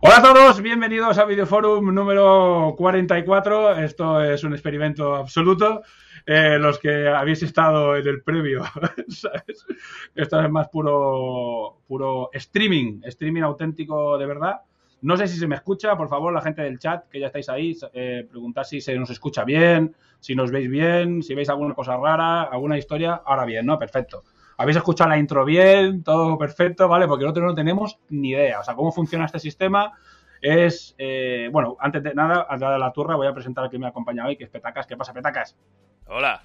Hola a todos, bienvenidos a Videoforum número 44. Esto es un experimento absoluto. Eh, los que habéis estado en el previo, ¿sabes? Esto es más puro, puro streaming, streaming auténtico de verdad. No sé si se me escucha, por favor, la gente del chat, que ya estáis ahí, eh, preguntad si se nos escucha bien, si nos veis bien, si veis alguna cosa rara, alguna historia. Ahora bien, ¿no? Perfecto. Habéis escuchado la intro bien, todo perfecto, ¿vale? Porque nosotros no tenemos ni idea. O sea, cómo funciona este sistema es, eh, bueno, antes de nada, antes de la turra, voy a presentar a quien me ha acompañado hoy, que es Petacas. ¿Qué pasa, Petacas? Hola.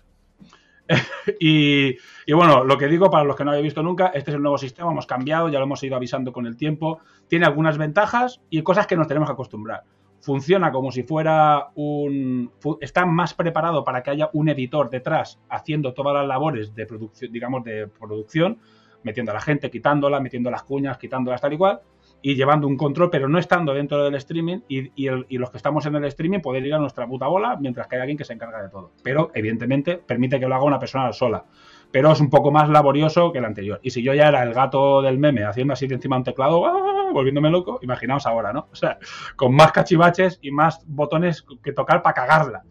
y, y, bueno, lo que digo para los que no habéis visto nunca, este es el nuevo sistema, hemos cambiado, ya lo hemos ido avisando con el tiempo. Tiene algunas ventajas y cosas que nos tenemos que acostumbrar. Funciona como si fuera un. Está más preparado para que haya un editor detrás haciendo todas las labores de producción, digamos, de producción, metiendo a la gente, quitándola, metiendo las cuñas, quitándolas tal y cual y llevando un control, pero no estando dentro del streaming y, y, el, y, los que estamos en el streaming poder ir a nuestra puta bola mientras que hay alguien que se encarga de todo. Pero, evidentemente, permite que lo haga una persona sola. Pero es un poco más laborioso que el anterior. Y si yo ya era el gato del meme haciendo así de encima un teclado, ¡ah! volviéndome loco, imaginaos ahora, ¿no? O sea, con más cachivaches y más botones que tocar para cagarla.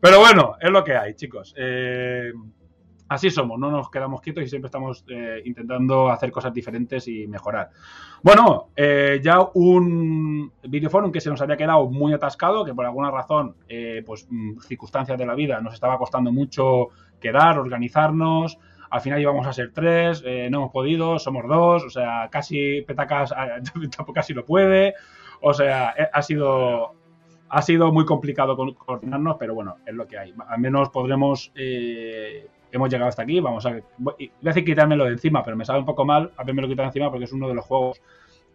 Pero bueno, es lo que hay, chicos. Eh, así somos, no nos quedamos quietos y siempre estamos eh, intentando hacer cosas diferentes y mejorar. Bueno, eh, ya un videoforum que se nos había quedado muy atascado, que por alguna razón, eh, pues circunstancias de la vida, nos estaba costando mucho quedar, organizarnos. Al final íbamos a ser tres, no hemos podido, somos dos, o sea, casi Petacas casi no puede. O sea, ha sido ha sido muy complicado coordinarnos, pero bueno, es lo que hay. Al menos podremos hemos llegado hasta aquí, vamos a... Voy a decir quitármelo de encima, pero me sabe un poco mal haberme lo quitado encima porque es uno de los juegos,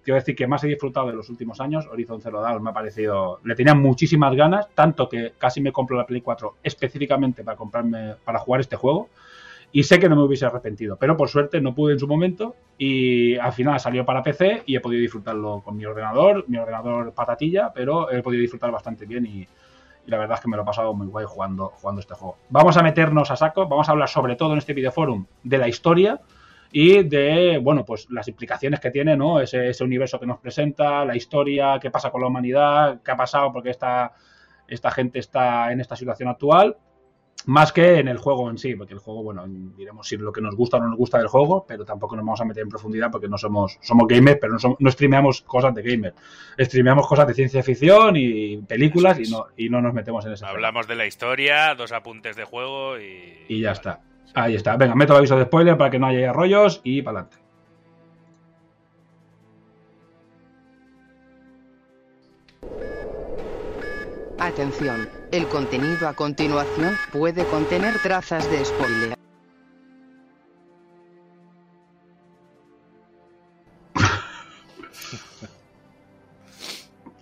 quiero decir, que más he disfrutado de los últimos años. Horizon Zero Dawn me ha parecido... Le tenía muchísimas ganas, tanto que casi me compro la Play 4 específicamente para comprarme, para jugar este juego. Y sé que no me hubiese arrepentido, pero por suerte no pude en su momento y al final salió para PC y he podido disfrutarlo con mi ordenador, mi ordenador patatilla, pero he podido disfrutar bastante bien y, y la verdad es que me lo he pasado muy guay jugando, jugando este juego. Vamos a meternos a saco, vamos a hablar sobre todo en este videoforum de la historia y de, bueno, pues las implicaciones que tiene, ¿no? Ese, universo que nos presenta, la historia, qué pasa con la humanidad, qué ha pasado porque esta, esta gente está en esta situación actual más que en el juego en sí, porque el juego, bueno, diremos si lo que nos gusta o no nos gusta del juego, pero tampoco nos vamos a meter en profundidad porque no somos, somos gamers, pero no, somos, no streameamos cosas de gamer. Streameamos cosas de ciencia ficción y películas y no, y no nos metemos en eso. Hablamos de la historia, dos apuntes de juego y. Y ya está. Ahí está. Venga, meto el aviso de spoiler para que no haya rollos y para adelante. Atención, el contenido a continuación puede contener trazas de spoiler.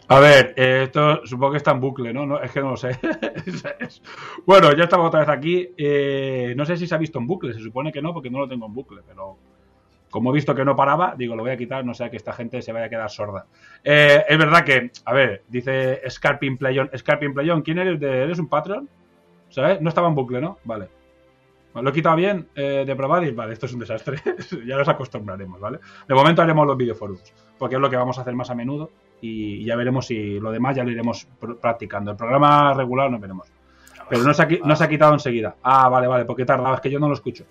A ver, eh, esto supongo que está en bucle, ¿no? no es que no lo sé. bueno, ya estamos otra vez aquí. Eh, no sé si se ha visto en bucle, se supone que no, porque no lo tengo en bucle, pero como he visto que no paraba, digo, lo voy a quitar, no sea que esta gente se vaya a quedar sorda. Eh, es verdad que, a ver, dice Scarpin Playon, Scarpin Playon, ¿quién eres? De, ¿Eres un patrón? ¿Sabes? No estaba en bucle, ¿no? Vale. ¿Lo he quitado bien eh, de probar? Y vale, esto es un desastre. ya nos acostumbraremos, ¿vale? De momento haremos los videoforums, porque es lo que vamos a hacer más a menudo y ya veremos si lo demás ya lo iremos practicando. El programa regular no veremos. Pero no se, ha, no se ha quitado enseguida. Ah, vale, vale, porque tardaba, es que yo no lo escucho,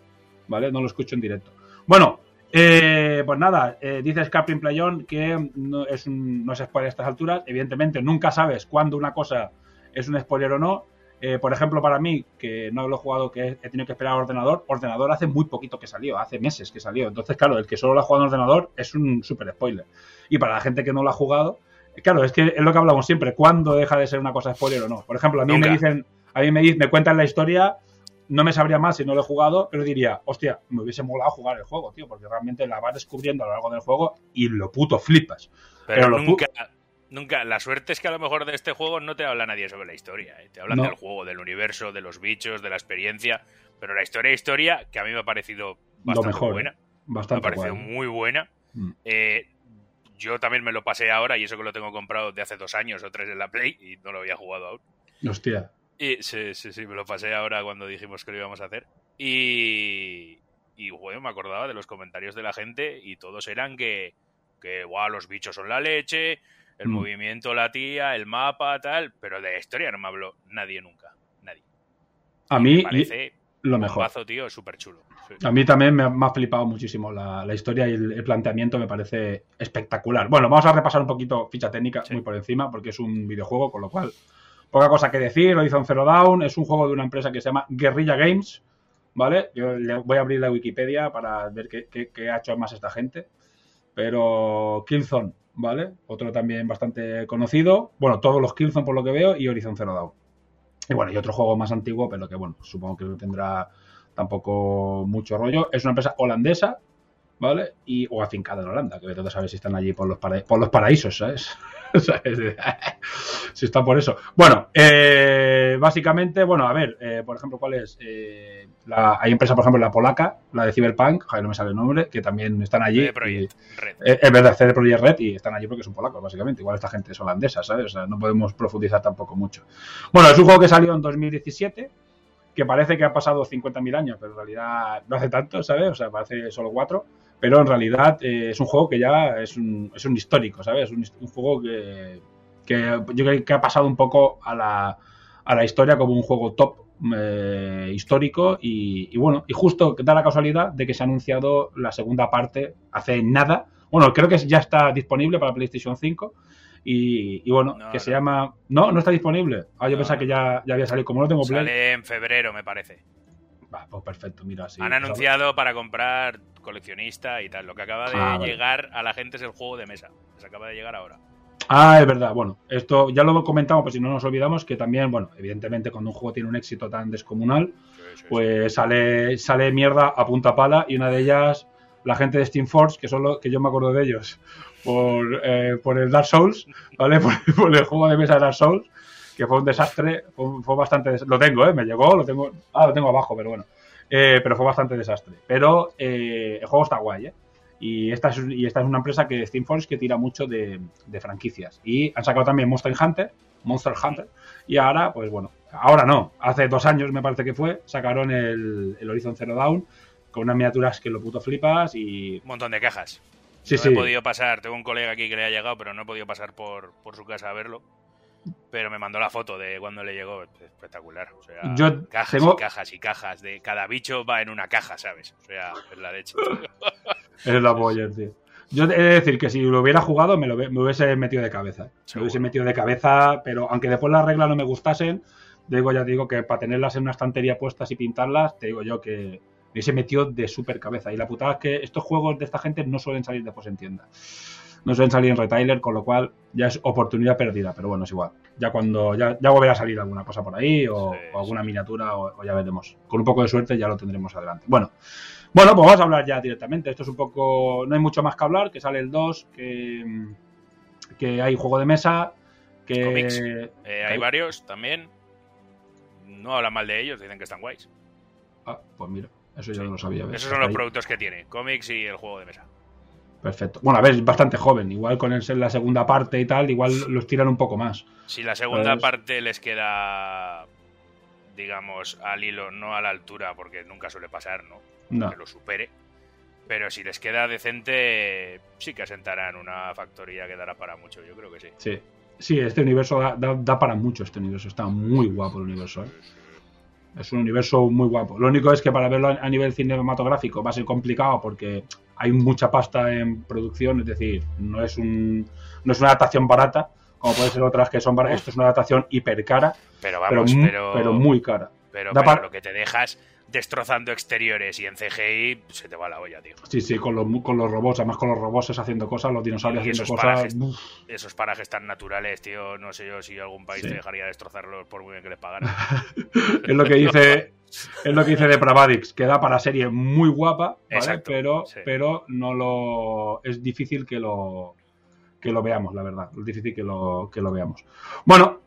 ¿vale? No lo escucho en directo. Bueno, Eh, pues nada, eh, dice Scarpin Playon que no es, un, no es spoiler a estas alturas. Evidentemente, nunca sabes cuándo una cosa es un spoiler o no. Eh, por ejemplo, para mí, que no lo he jugado, que he tenido que esperar a ordenador, ordenador hace muy poquito que salió, hace meses que salió. Entonces, claro, el que solo lo ha jugado en ordenador es un super spoiler. Y para la gente que no lo ha jugado, claro, es que es lo que hablamos siempre, ¿cuándo deja de ser una cosa spoiler o no? Por ejemplo, a mí Nunca. me dicen, a mí me, me cuentan la historia, no me sabría más si no lo he jugado, pero diría, hostia, me hubiese molado jugar el juego, tío, porque realmente la vas descubriendo a lo largo del juego y lo puto flipas. Pero, Pero lo pu- nunca, nunca. La suerte es que a lo mejor de este juego no te habla nadie sobre la historia. ¿eh? Te hablan No. del juego, del universo, de los bichos, de la experiencia. Pero la historia, historia, que a mí me ha parecido bastante mejor, buena. Me ha parecido muy buena. Mm. Eh, yo también me lo pasé ahora, y eso que lo tengo comprado de hace dos años o tres en la Play, y no lo había jugado aún. Hostia. Y sí, sí, sí, me lo pasé ahora cuando dijimos que lo íbamos a hacer. Y, y bueno, me acordaba de los comentarios de la gente y todos eran que, que guau, los bichos son la leche, el Mm. movimiento la tía, el mapa, tal, pero de la historia no me habló nadie nunca, nadie. A Y mí, me parece lo un mejor. tío, súper chulo. Sí. A mí también me ha, me ha flipado muchísimo la, la historia y el, el planteamiento me parece espectacular. Bueno, vamos a repasar un poquito ficha técnica Sí. muy por encima porque es un videojuego, con lo cual poca cosa que decir. Horizon Zero Dawn es un juego de una empresa que se llama Guerrilla Games, ¿vale? Yo le voy a abrir la Wikipedia para ver qué, qué- qué ha hecho más esta gente. Pero Killzone, ¿vale? Otro también bastante conocido. Bueno, todos los Killzone por lo que veo y Horizon Zero Dawn. Y bueno, y otro juego más antiguo, pero que bueno, supongo que no tendrá tampoco mucho rollo. Es una empresa holandesa, ¿vale? Y, o afincada en Holanda, que a saber si están allí por los, para- por los paraísos, ¿sabes? ¿Sabes? si están por eso. Bueno, eh, básicamente, bueno, a ver, eh, por ejemplo, ¿cuál es? Eh, la- hay empresa, por ejemplo, la polaca, la de Cyberpunk, joder, no me sale el nombre, que también están allí. CD Projekt Red. Eh, es verdad, CD Projekt Red y están allí porque son polacos, básicamente. Igual esta gente es holandesa, ¿sabes? O sea, no podemos profundizar tampoco mucho. Bueno, es un juego que salió en 2017, que parece que ha pasado 50.000 años, pero en realidad no hace tanto, ¿sabes? O sea, parece solo cuatro. Pero en realidad eh, es un juego que ya es un, es un histórico, ¿sabes? Un, un juego que, que yo creo que ha pasado un poco a la, a la historia como un juego top eh, histórico y, y bueno, y justo da la casualidad de que se ha anunciado la segunda parte hace nada. Bueno, creo que ya está disponible para PlayStation 5 y, y bueno, No, que se llama... No, no está disponible. Ah, yo No, pensaba que ya, ya había salido. Como no tengo Play... Sale en febrero, me parece. Pues perfecto, mira, sí. Han anunciado para comprar coleccionista y tal. Lo que acaba de Ah, vale. llegar a la gente es el juego de mesa. Les acaba de llegar ahora. Ah, es verdad. Bueno, esto ya lo comentamos, pues si no nos olvidamos, que también, bueno, evidentemente cuando un juego tiene un éxito tan descomunal, Sí, sí, sí. pues sale, sale mierda a punta pala y una de ellas, la gente de Steam Force, que son los que yo me acuerdo de ellos por, eh, por el Dark Souls, ¿vale? Por, por el juego de mesa de Dark Souls, que fue un desastre, fue, fue bastante... des- Lo tengo, ¿eh? Me llegó, lo tengo... Ah, lo tengo abajo, pero bueno. Eh, pero fue bastante desastre. Pero eh, el juego está guay, ¿eh? Y esta, es, y esta es una empresa que Steam Force que tira mucho de, de franquicias. Y han sacado también Monster Hunter, Monster Hunter. Y ahora, pues bueno, ahora no, hace dos años me parece que fue, sacaron el, el Horizon Zero Dawn con unas miniaturas que lo puto flipas y... Un montón de cajas. Sí, no sí, he podido pasar, tengo un colega aquí que le ha llegado, pero no he podido pasar por, por su casa a verlo. Pero me mandó la foto de cuando le llegó, espectacular. O sea, Yo cajas tengo- y cajas y cajas. De cada bicho va en una caja, ¿sabes? O sea, es la leche. es la Boyer, tío. Yo he de decir que si lo hubiera jugado me, lo, me hubiese metido de cabeza. Me hubiese metido de cabeza, pero aunque después las reglas no me gustasen, digo, ya digo que para tenerlas en una estantería puestas y pintarlas, te digo yo que me hubiese metido de súper cabeza. Y la putada es que estos juegos de esta gente no suelen salir después en tienda. No suelen salir en retailer, con lo cual ya es oportunidad perdida, pero bueno, es igual. Ya cuando ya, ya volverá a salir alguna cosa por ahí o, Sí, o alguna miniatura o, o ya veremos. Con un poco de suerte ya lo tendremos adelante. Bueno, bueno, pues vamos a hablar ya directamente. Esto es un poco. No hay mucho más que hablar, que sale el 2, que, que hay juego de mesa, que. Eh, hay hay- varios también. No hablan mal de ellos, dicen que están guays. Ah, pues mira, eso yo Sí. no lo sabía. Esos son los Ahí. productos que tiene, cómics y el juego de mesa. Perfecto. Bueno, a ver, es bastante joven. Igual con el ser la segunda parte y tal, igual los tiran un poco más. Si la segunda parte les queda, digamos, al hilo, no a la altura, porque nunca suele pasar, ¿no? No. Que lo supere. Pero si les queda decente, sí que asentarán una factoría que dará para mucho, yo creo que sí. Sí. Sí, este universo da, da- da para mucho. Este universo está muy guapo el universo. ¿eh? Es un universo muy guapo. Lo único es que para verlo a nivel cinematográfico va a ser complicado porque hay mucha pasta en producción, es decir, no es un no es una adaptación barata, como puede ser otras que son baratas. Esto es una adaptación hiper cara, Pero vamos, pero, pero muy cara. pero- pero lo que te dejas destrozando exteriores y en CGI se te va la olla, tío. Sí, sí, con los, con los robots, además con los robots haciendo cosas, los dinosaurios Y haciendo esos cosas. parajes, esos parajes tan naturales, tío, no sé yo si algún país Sí. te dejaría destrozarlos por muy bien que les pagaran. es lo que dice es lo que dice de Pravadix, que da para serie muy guapa, ¿vale? Exacto, pero sí. pero no lo es difícil que lo que lo veamos, la verdad, es difícil que lo que lo veamos. Bueno,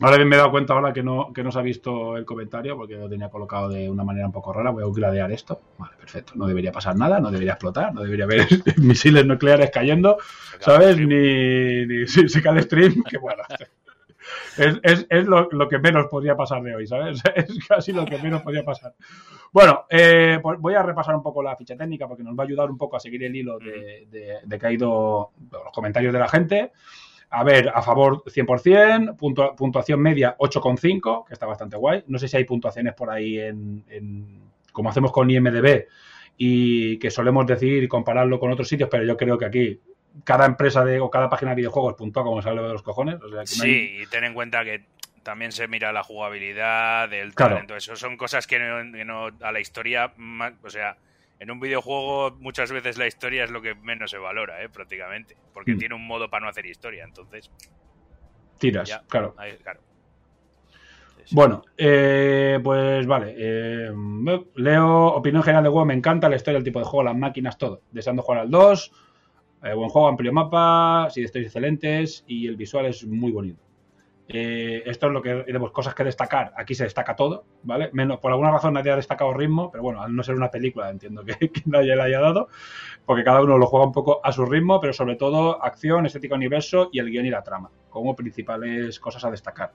ahora bien me he dado cuenta ahora que no que no se ha visto el comentario porque lo tenía colocado de una manera un poco rara, voy a gradear esto. Vale, perfecto, no debería pasar nada, no debería explotar, no debería haber misiles nucleares cayendo, ¿sabes? Ni, ni se cae el stream, que bueno. Es, es- es lo, lo que menos podría pasar de hoy, ¿sabes? Es casi lo que menos podría pasar. Bueno, eh, pues voy a repasar un poco la ficha técnica porque nos va a ayudar un poco a seguir el hilo de, de, de que ha ido los comentarios de la gente. A ver, a favor 100%, puntua- puntuación media 8,5, que está bastante guay. No sé si hay puntuaciones por ahí en, en- como hacemos con IMDB y que solemos decir y compararlo con otros sitios, pero yo creo que aquí cada empresa de, o cada página de videojuegos puntúa como sale de los cojones. O sea, que no hay- Sí, y ten en cuenta que también se mira la jugabilidad, el Claro. talento, eso son cosas que no, que no- a la historia, ma- o sea, en un videojuego muchas veces la historia es lo que menos se valora, ¿eh? prácticamente, porque Mm. tiene un modo para no hacer historia, entonces, tiras, ya, claro. ahí- claro. Bueno, eh, pues vale. eh, leo opinión general de juego. Me encanta la historia, el tipo de juego, las máquinas, todo. Deseando jugar al 2. eh, buen juego, amplio mapa, sí, historias excelentes y el visual es muy bonito. Eh, esto es lo que tenemos cosas que destacar. Aquí se destaca todo, ¿vale? Menos, por alguna razón nadie ha destacado ritmo, pero bueno, al no ser una película entiendo que, nadie le haya dado, porque cada uno lo juega un poco a su ritmo, pero sobre todo acción, estética universo y el guion y la trama, como principales cosas a destacar.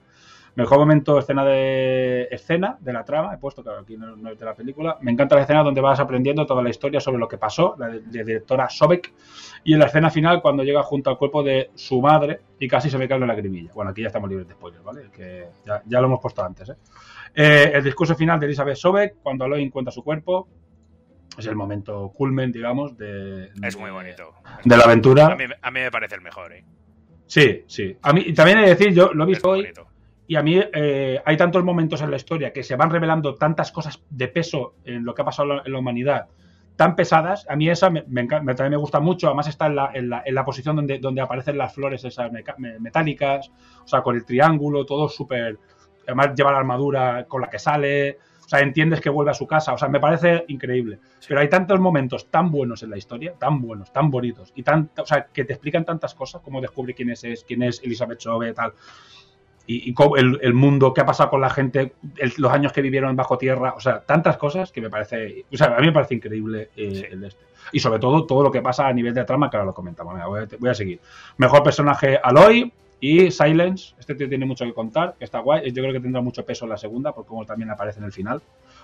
Mejor momento, escena de escena de la trama, he puesto, claro, aquí no, no es de la película. Me encanta la escena donde vas aprendiendo toda la historia sobre lo que pasó, la de, de directora Sobek, y en la escena final cuando llega junto al cuerpo de su madre y casi se me cae una lagrimilla. Bueno, aquí ya estamos libres de spoilers, ¿vale? Que ya, ya lo hemos puesto antes, ¿eh? Eh, El discurso final de Elizabeth Sobek, cuando Aloy encuentra su cuerpo, es el momento culmen, digamos, de, Es muy bonito. de la aventura. A mí, a mí me parece el mejor, ¿eh? Sí, sí. A mí, y también he de decir, yo lo he visto hoy, bonito. Y a mí eh, hay tantos momentos en la historia que se van revelando tantas cosas de peso en lo que ha pasado en la humanidad, tan pesadas. A mí esa me, me también me gusta mucho. Además está en la, en la, en la posición donde, donde aparecen las flores esas metálicas, o sea, con el triángulo, todo súper... Además lleva la armadura con la que sale, o sea, entiendes que vuelve a su casa, o sea, me parece increíble. Pero hay tantos momentos tan buenos en la historia, tan buenos, tan bonitos, y tan, o sea, que te explican tantas cosas, como descubre quién es, es- quién es Elizabeth Chove, tal, y, y el, el mundo, qué ha pasado con la gente, el- los años que vivieron bajo tierra, o sea, tantas cosas que me parece, o sea, a mí me parece increíble eh, el este. Y sobre todo todo lo que pasa a nivel de trama, que ahora lo comentamos. Voy, a, voy a seguir. Mejor personaje Aloy y Silence. Este tío tiene mucho que contar, que está guay. Yo creo que tendrá mucho peso en la segunda, por cómo también aparece en el final.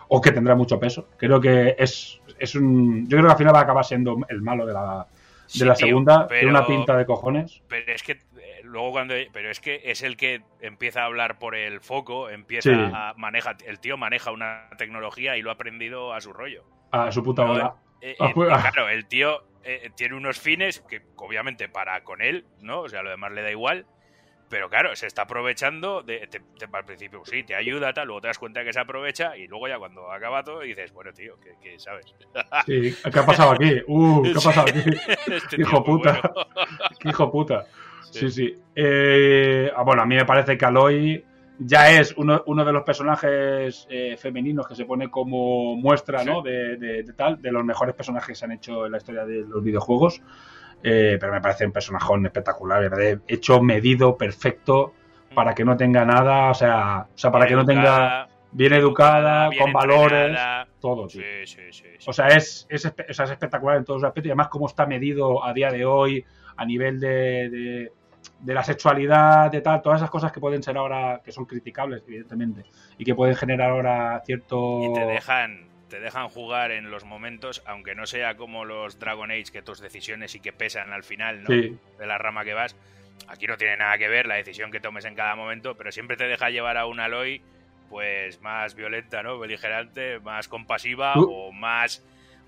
O que tendrá mucho peso. Creo que es, es un. Yo creo que al final va a acabar siendo el malo de la, de Sí, la tío, segunda. pero- Tiene una pinta de cojones. Pero es que luego cuando pero es que es el que empieza a hablar por el foco, empieza Sí. a maneja el tío maneja una tecnología y lo ha aprendido a su rollo. A su puta bola. Eh, Ah, eh, y claro, el tío eh, tiene unos fines que obviamente para con él, ¿no? O sea, lo demás le da igual. Pero claro, se está aprovechando de, te- te- al principio sí, te ayuda, tal, luego te das cuenta que se aprovecha y luego ya cuando acaba todo dices, bueno, tío, que, que sabes. Sí, ¿qué ha pasado aquí? Uh, ¿qué ha pasado aquí? Este Qué hijo puta. bueno. Qué hijo puta. Sí, sí. Eh, ah, bueno, a mí me parece que Aloy ya es uno, uno de los personajes eh, femeninos que se pone como muestra, ¿no? De, de- de tal, de los mejores personajes que se han hecho en la historia de los videojuegos. Eh, pero me parece un personajón espectacular, ¿verdad? Hecho, medido, perfecto, para que no tenga nada, o sea, o sea para que no tenga bien educada, bien con valores, todo. Sí, sí, sí. sí. O sea, es, es, o sea, es espectacular en todos los aspectos y además cómo está medido a día de hoy a nivel de, de, de la sexualidad, de tal, todas esas cosas que pueden ser ahora, que son criticables, evidentemente, y que pueden generar ahora cierto... Y te dejan, te dejan jugar en los momentos, aunque no sea como los Dragon Age, que tus decisiones sí que pesan al final, ¿no? Sí. De la rama que vas. Aquí no tiene nada que ver la decisión que tomes en cada momento, pero siempre te deja llevar a un Aloy, pues más violenta, ¿no? Beligerante, más compasiva Tú- o más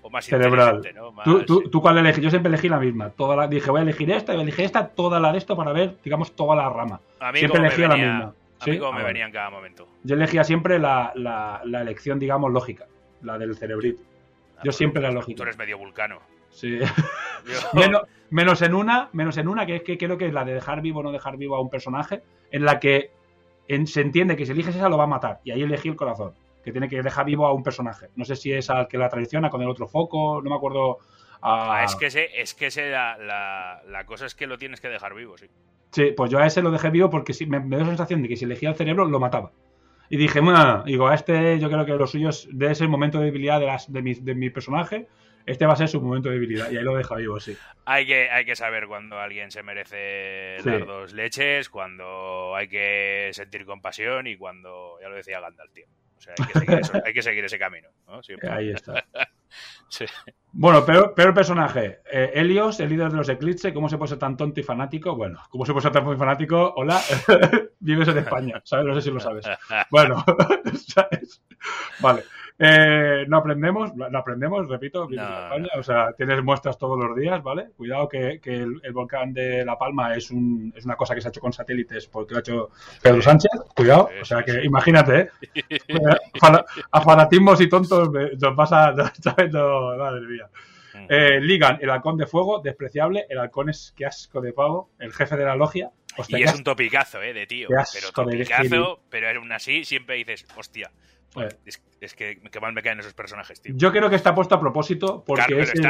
o más Cerebral. inteligente, ¿no? Más- ¿Tú, tú, tú cuál elegí? Yo siempre elegí la misma. Toda la, dije, voy a elegir esta y voy a elegir esta, toda la de esto para ver, digamos, toda la rama. A mí siempre elegía la misma. A mí ¿Sí? como Ah, me vale. venía en cada momento. Yo elegía siempre la, la, la elección, digamos, lógica. La del cerebrito. Yo siempre la Tú lógica. eres medio vulcano. Sí. Menos, menos en una, menos en una, que es que creo que es la de dejar vivo o no dejar vivo a un personaje, en la que en- se entiende que si eliges esa lo va a matar. Y ahí elegí el corazón, que tiene que dejar vivo a un personaje. No sé si es al que la traiciona con el otro foco, no me acuerdo. a- Ah, es que ese, es que ese la, la, la cosa es que lo tienes que dejar vivo, sí. Sí, pues yo a ese lo dejé vivo porque sí, me, me dio la sensación de que si elegía el cerebro lo mataba. Y dije, "Mua", digo, a este yo creo que lo suyo es de ese momento de debilidad de, las, de, mi, de mi personaje, este va a ser su momento de debilidad. Y ahí lo deja vivo, sí. Hay que, hay que saber cuando alguien se merece Sí. dar dos leches, cuando hay que sentir compasión y cuando, ya lo decía Gandalf, tío. O sea, hay que seguir, eso- hay que seguir ese camino, ¿no? Ahí está. Sí. Bueno, peor, peor personaje. Eh, Helios, el líder de los Eclipse. ¿Cómo se puede ser tan tonto y fanático? Bueno, ¿cómo se puede ser tan fanático? Hola, vives en España, ¿sabes? No sé si lo sabes. Bueno, ¿sabes? Vale. Eh, no aprendemos, no aprendemos, repito, No, España. O sea, tienes muestras todos los días, ¿vale? Cuidado que, que el, el volcán de La Palma es, un, es una cosa que se ha hecho con satélites porque lo ha hecho Pedro Sánchez. Cuidado, o sea que imagínate, ¿eh? A fanatismos y tontos nos pasa, ¿sabes? No, madre mía. Eh, Ligan, el halcón de fuego, despreciable. El halcón es que asco de pavo. El jefe de la logia. Hostia, Y es un topicazo, ¿eh? De tío. Pero topicazo, pero aún así siempre dices, hostia. Eh. Es, es que, que mal me caen esos personajes, tío. Yo creo que está puesto a propósito porque Claro, es, el,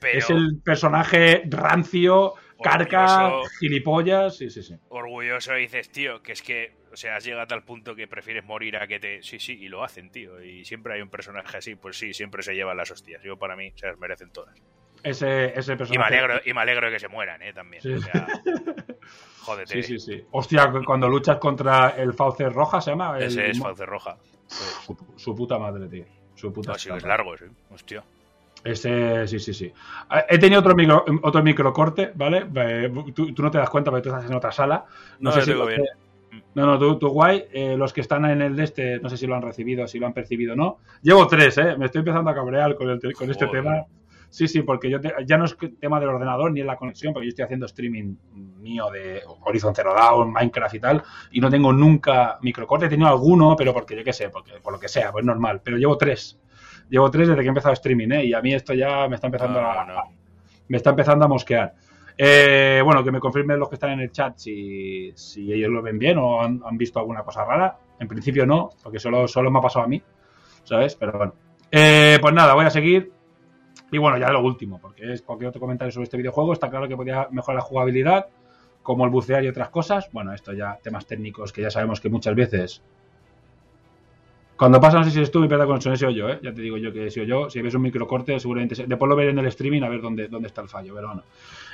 pero- es el personaje rancio, carca, Orgulloso. gilipollas. Sí, sí, sí. orgulloso y dices, tío, que es que, o sea, has llegado a tal punto que prefieres morir a que te... Sí, sí, y lo hacen, tío. Y siempre hay un personaje así, pues sí, siempre se llevan las hostias. Yo para mí se las merecen todas. Ese, ese Y personaje. me alegro, y me alegro de que se mueran, ¿eh? También. Sí. O sea, jódete. Sí, sí, sí. Hostia, cuando luchas contra el Fauce Roja, ¿se llama? El- Ese es Fauce Roja. Su, su puta madre, tío. Su puta No, sí, madre. es largo, sí. Hostia. Ese, sí, sí, sí. Eh, He tenido otro micro, otro microcorte, ¿vale? Eh, Tú, tú no te das cuenta porque tú estás en otra sala. No, No, sé lo si los bien. que- No, no, tú, tú guay. Eh, los que están en el de este, no sé si lo han recibido, si lo han percibido o no. Llevo tres, ¿eh? Me estoy empezando a cabrear con, el con este tema. Sí, sí, porque yo te- ya no es tema del ordenador ni en la conexión, porque yo estoy haciendo streaming mío de Horizon Zero Dawn, Minecraft y tal, y no tengo nunca microcorte. He tenido alguno, pero porque yo qué sé, porque, por lo que sea, pues normal. Pero llevo tres. Llevo tres desde que he empezado streaming, ¿eh? Y a mí esto ya me está empezando No, a, no. me está empezando a mosquear. Eh, bueno, que me confirmen los que están en el chat si, si ellos lo ven bien o han, han visto alguna cosa rara. En principio no, porque solo, solo me ha pasado a mí, ¿sabes? Pero bueno. Eh, pues nada, voy a seguir. Y bueno, ya lo último, porque es cualquier otro comentario sobre este videojuego. Está claro que podía mejorar la jugabilidad, como el bucear y otras cosas. Bueno, esto ya temas técnicos que ya sabemos que muchas veces cuando pasa, no sé si eres tú, mi pierda conexión, he sido yo, ¿eh? Ya te digo yo que he sido yo. Si ves un microcorte, seguramente. se- Después lo veré en el streaming a ver dónde, dónde está el fallo, pero bueno.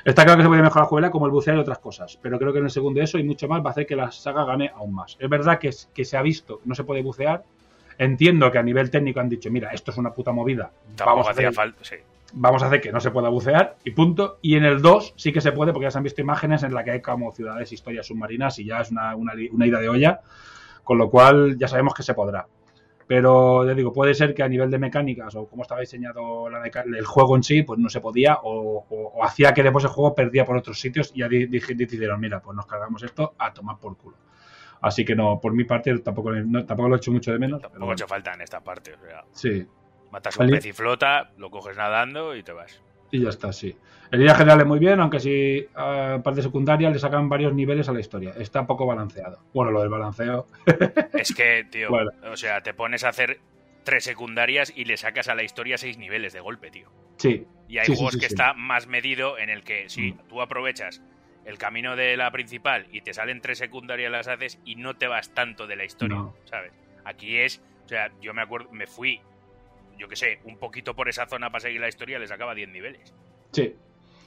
Está claro que se puede mejorar la jugabilidad como el bucear y otras cosas, pero creo que en el segundo eso y mucho más va a hacer que la saga gane aún más. Es verdad que, que se ha visto, no se puede bucear. Entiendo que a nivel técnico han dicho, mira, esto es una puta movida. Vamos a, hacer, falta, sí. vamos a hacer que no se pueda bucear y punto. Y en el 2 sí que se puede porque ya se han visto imágenes en las que hay como ciudades, historias submarinas y ya es una, una, una ida de olla, con lo cual ya sabemos que se podrá. Pero ya digo, puede ser que a nivel de mecánicas o cómo estaba diseñado la el juego en sí, pues no se podía o, o- o hacía que después el juego perdía por otros sitios y ya decidieron, mira, pues nos cargamos esto a tomar por culo. Así que no, por mi parte tampoco, no- tampoco lo he hecho mucho de menos. Tampoco ha hecho falta en esta parte. O sea, Sí, matas un pez y flota, lo coges nadando y te vas. y ya está, sí. El idea general es muy bien, aunque si a parte secundaria le sacan varios niveles a la historia. Está poco balanceado. Bueno, lo del balanceo. Es que, tío, Bueno. o sea, te pones a hacer tres secundarias y le sacas a la historia seis niveles de golpe, tío. Sí. Y hay Sí, juegos sí, que está más medido en el que si Mm. tú aprovechas el camino de la principal y te salen tres secundarias las haces y no te vas tanto de la historia, No. ¿sabes? Aquí es, o sea, yo me acuerdo, me fui, yo qué sé, un poquito por esa zona para seguir la historia, le sacaba 10 niveles. Sí.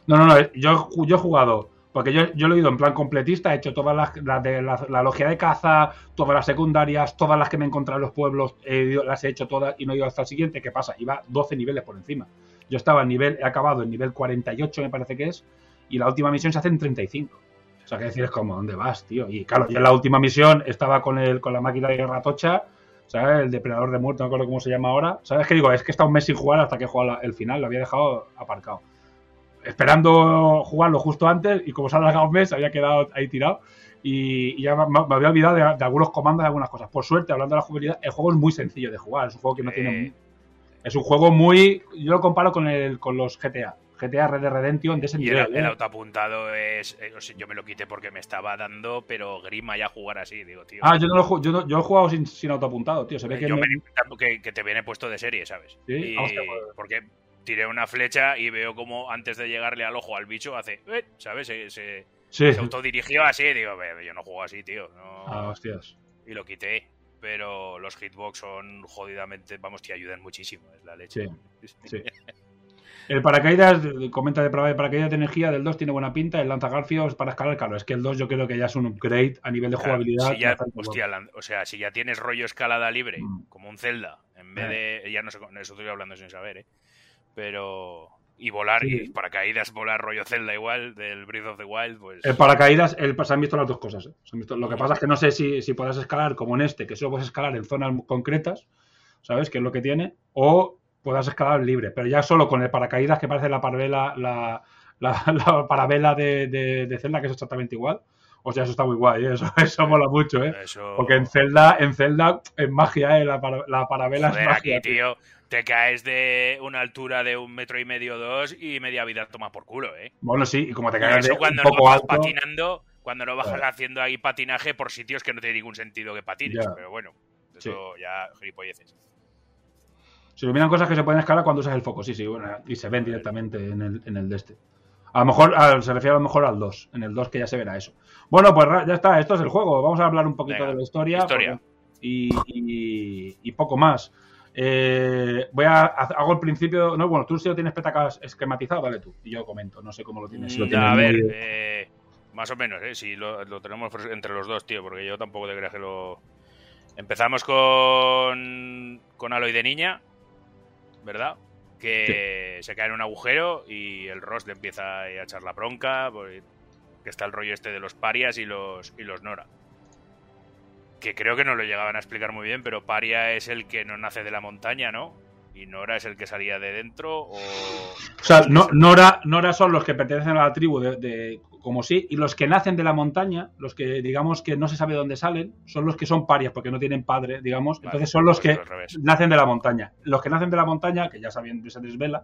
No, no, no. Yo, yo he jugado. Porque yo, yo lo he ido en plan completista, he hecho todas las, las de la, la logia de caza, todas las secundarias, todas las que me he encontrado en los pueblos, las he hecho todas y no he ido hasta el siguiente. ¿Qué pasa? Iba 12 niveles por encima. Yo estaba en nivel, he acabado en nivel 48, me parece que es, y la última misión se hace en 35. O sea, que decir, es como, ¿dónde vas, tío? Y claro, yo en la última misión estaba con el, con la máquina de guerra tocha ¿sabes? El depredador de muerte, no me acuerdo cómo se llama ahora. ¿Sabes qué digo? Es que está un mes sin jugar hasta que he jugado la- el final, lo había dejado aparcado. Esperando jugarlo justo antes y como se ha alargado un mes, había quedado ahí tirado. Y, y ya me, me había olvidado de, de algunos comandos y algunas cosas. Por suerte, hablando de la jugabilidad, el juego es muy sencillo de jugar. Es un juego que no tiene. Es un juego muy. Yo lo comparo con, el, con los GTA. GTA Red Dead Redemption de ese Y el, nivel. el ¿eh? autoapuntado es. eh, o sea, yo me lo quité porque me estaba dando, pero grima ya jugar así, digo, tío. Ah, yo no lo yo, no- yo he jugado sin, sin autoapuntado, tío. Se ve que. Yo me- que, que te viene puesto de serie, ¿sabes? Sí, Y- hostia, pues. porque tiré una flecha y veo como antes de llegarle al ojo al bicho hace, "Eh", ¿sabes? Se, se, Sí. se autodirigió así, digo, "Ve, yo no juego así, tío. no". Ah, hostias. Y lo quité. Pero los hitbox son jodidamente, vamos, te ayudan muchísimo, es la leche. Sí, sí. El paracaídas, comenta de prueba de paracaídas de energía del 2 tiene buena pinta, el lanzagarfios para escalar, claro, es que el 2 yo creo que ya es un upgrade a nivel de Claro, jugabilidad. si ya- hostia, o sea, si ya tienes rollo escalada libre, Mm. como un Zelda, en vez Eh. de. Ya no sé, eso estoy hablando sin saber, ¿eh? Pero. Y volar, Sí. y paracaídas, volar rollo Zelda igual, del Breath of the Wild, pues. El paracaídas, el, se han visto las dos cosas. ¿eh? Se han visto- lo que pasa es que no sé si, si puedes escalar como en este, que solo puedes escalar en zonas concretas, ¿sabes? Que es lo que tiene, o puedas escalar libre. Pero ya solo con el paracaídas, que parece la parabela, la, la, la parabela de, de, de Zelda, que es exactamente igual. O sea, eso está muy guay, ¿eh? eso, eso mola mucho, ¿eh? Eso- Porque en Zelda, en Zelda es magia, ¿eh? La, la parabela Joder, es magia. aquí, tío, te caes de una altura de un metro y medio, dos, y media vida toma por culo, ¿eh? Bueno, sí, y como te caes de cuando un no poco vas alto. patinando, cuando no Claro. haciendo ahí patinaje por sitios que no tiene ningún sentido que patines, Ya. pero bueno, eso ya gilipolleces. Se iluminan cosas que se pueden escalar cuando usas el foco, sí, sí, bueno, y se ven directamente en el, en el de este. A lo mejor, a- se refiere a lo mejor al 2, en el 2 que ya se verá eso. Bueno, pues ya está, esto es el juego. Vamos a hablar un poquito Venga, de la historia. historia. y, y- y poco más. Eh, voy a, hago el principio. No, bueno, tú si lo tienes petacas esquematizado, dale tú. Y yo comento, no sé cómo lo tienes. si lo Mm, tienes a ver, muy- eh, más o menos, ¿eh? Si lo, lo tenemos entre los dos, tío, porque yo tampoco te creas que lo... Empezamos con, con Aloy de niña, ¿verdad? Que se cae en un agujero y el Ross le empieza a echar la bronca, porque que está el rollo este de los parias y los, y los Nora. Que creo que no lo llegaban a explicar muy bien, pero paria es el que no nace de la montaña, ¿no? Y Nora es el que salía de dentro o... O sea, no- Nora, Nora son los que pertenecen a la tribu de, de- como sí, y los que nacen de la montaña, los que digamos que no se sabe dónde salen, son los que son parias porque no tienen padre, digamos. Vale, Entonces son los pues que nacen de la montaña. Los que nacen de la montaña, que ya saben, se desvela,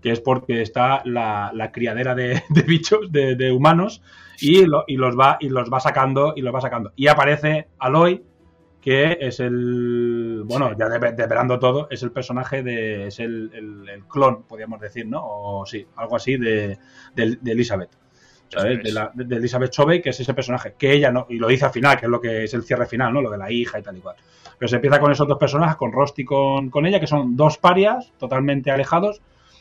que es porque está la, la criadera de, de bichos, de, de humanos, y, lo- y los va y los va sacando y los va sacando. Y aparece Aloy, que es el bueno, ya de- develando todo, es el personaje de. es el, el- el clon, podríamos decir, ¿no? O sí, algo así de, de- de Elizabeth. ¿Sabes? De, la- de Elizabeth Chovey, que es ese personaje, que ella no, y lo dice al final, que es lo que es el cierre final, ¿no? Lo de la hija y tal y cual. Pero se empieza con esos dos personajes, con Rost y con, con ella, que son dos parias totalmente alejados,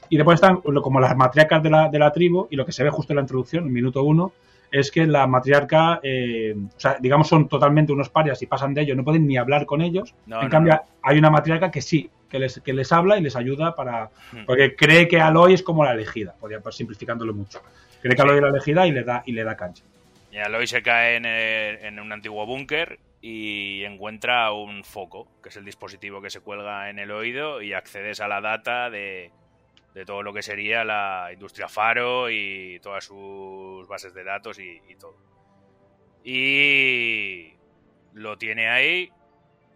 y después están como las matriarcas de la, de la tribu, y lo que se ve justo en la introducción, en minuto uno, es que la matriarca, eh, o sea, digamos, son totalmente unos parias y pasan de ellos, no pueden ni hablar con ellos. No, en no, cambio, no. hay una matriarca que sí, que les, que les habla y les ayuda para. Hmm. Porque cree que Aloy es como la elegida, podría, pues, simplificándolo mucho. Cree que Aloy es la elegida y le da, y le da cancha. Y Aloy se cae en, el- en un antiguo búnker y encuentra un foco, que es el dispositivo que se cuelga en el oído y accedes a la data de, de todo lo que sería la industria Faro y todas sus bases de datos y, y todo. Y lo tiene ahí,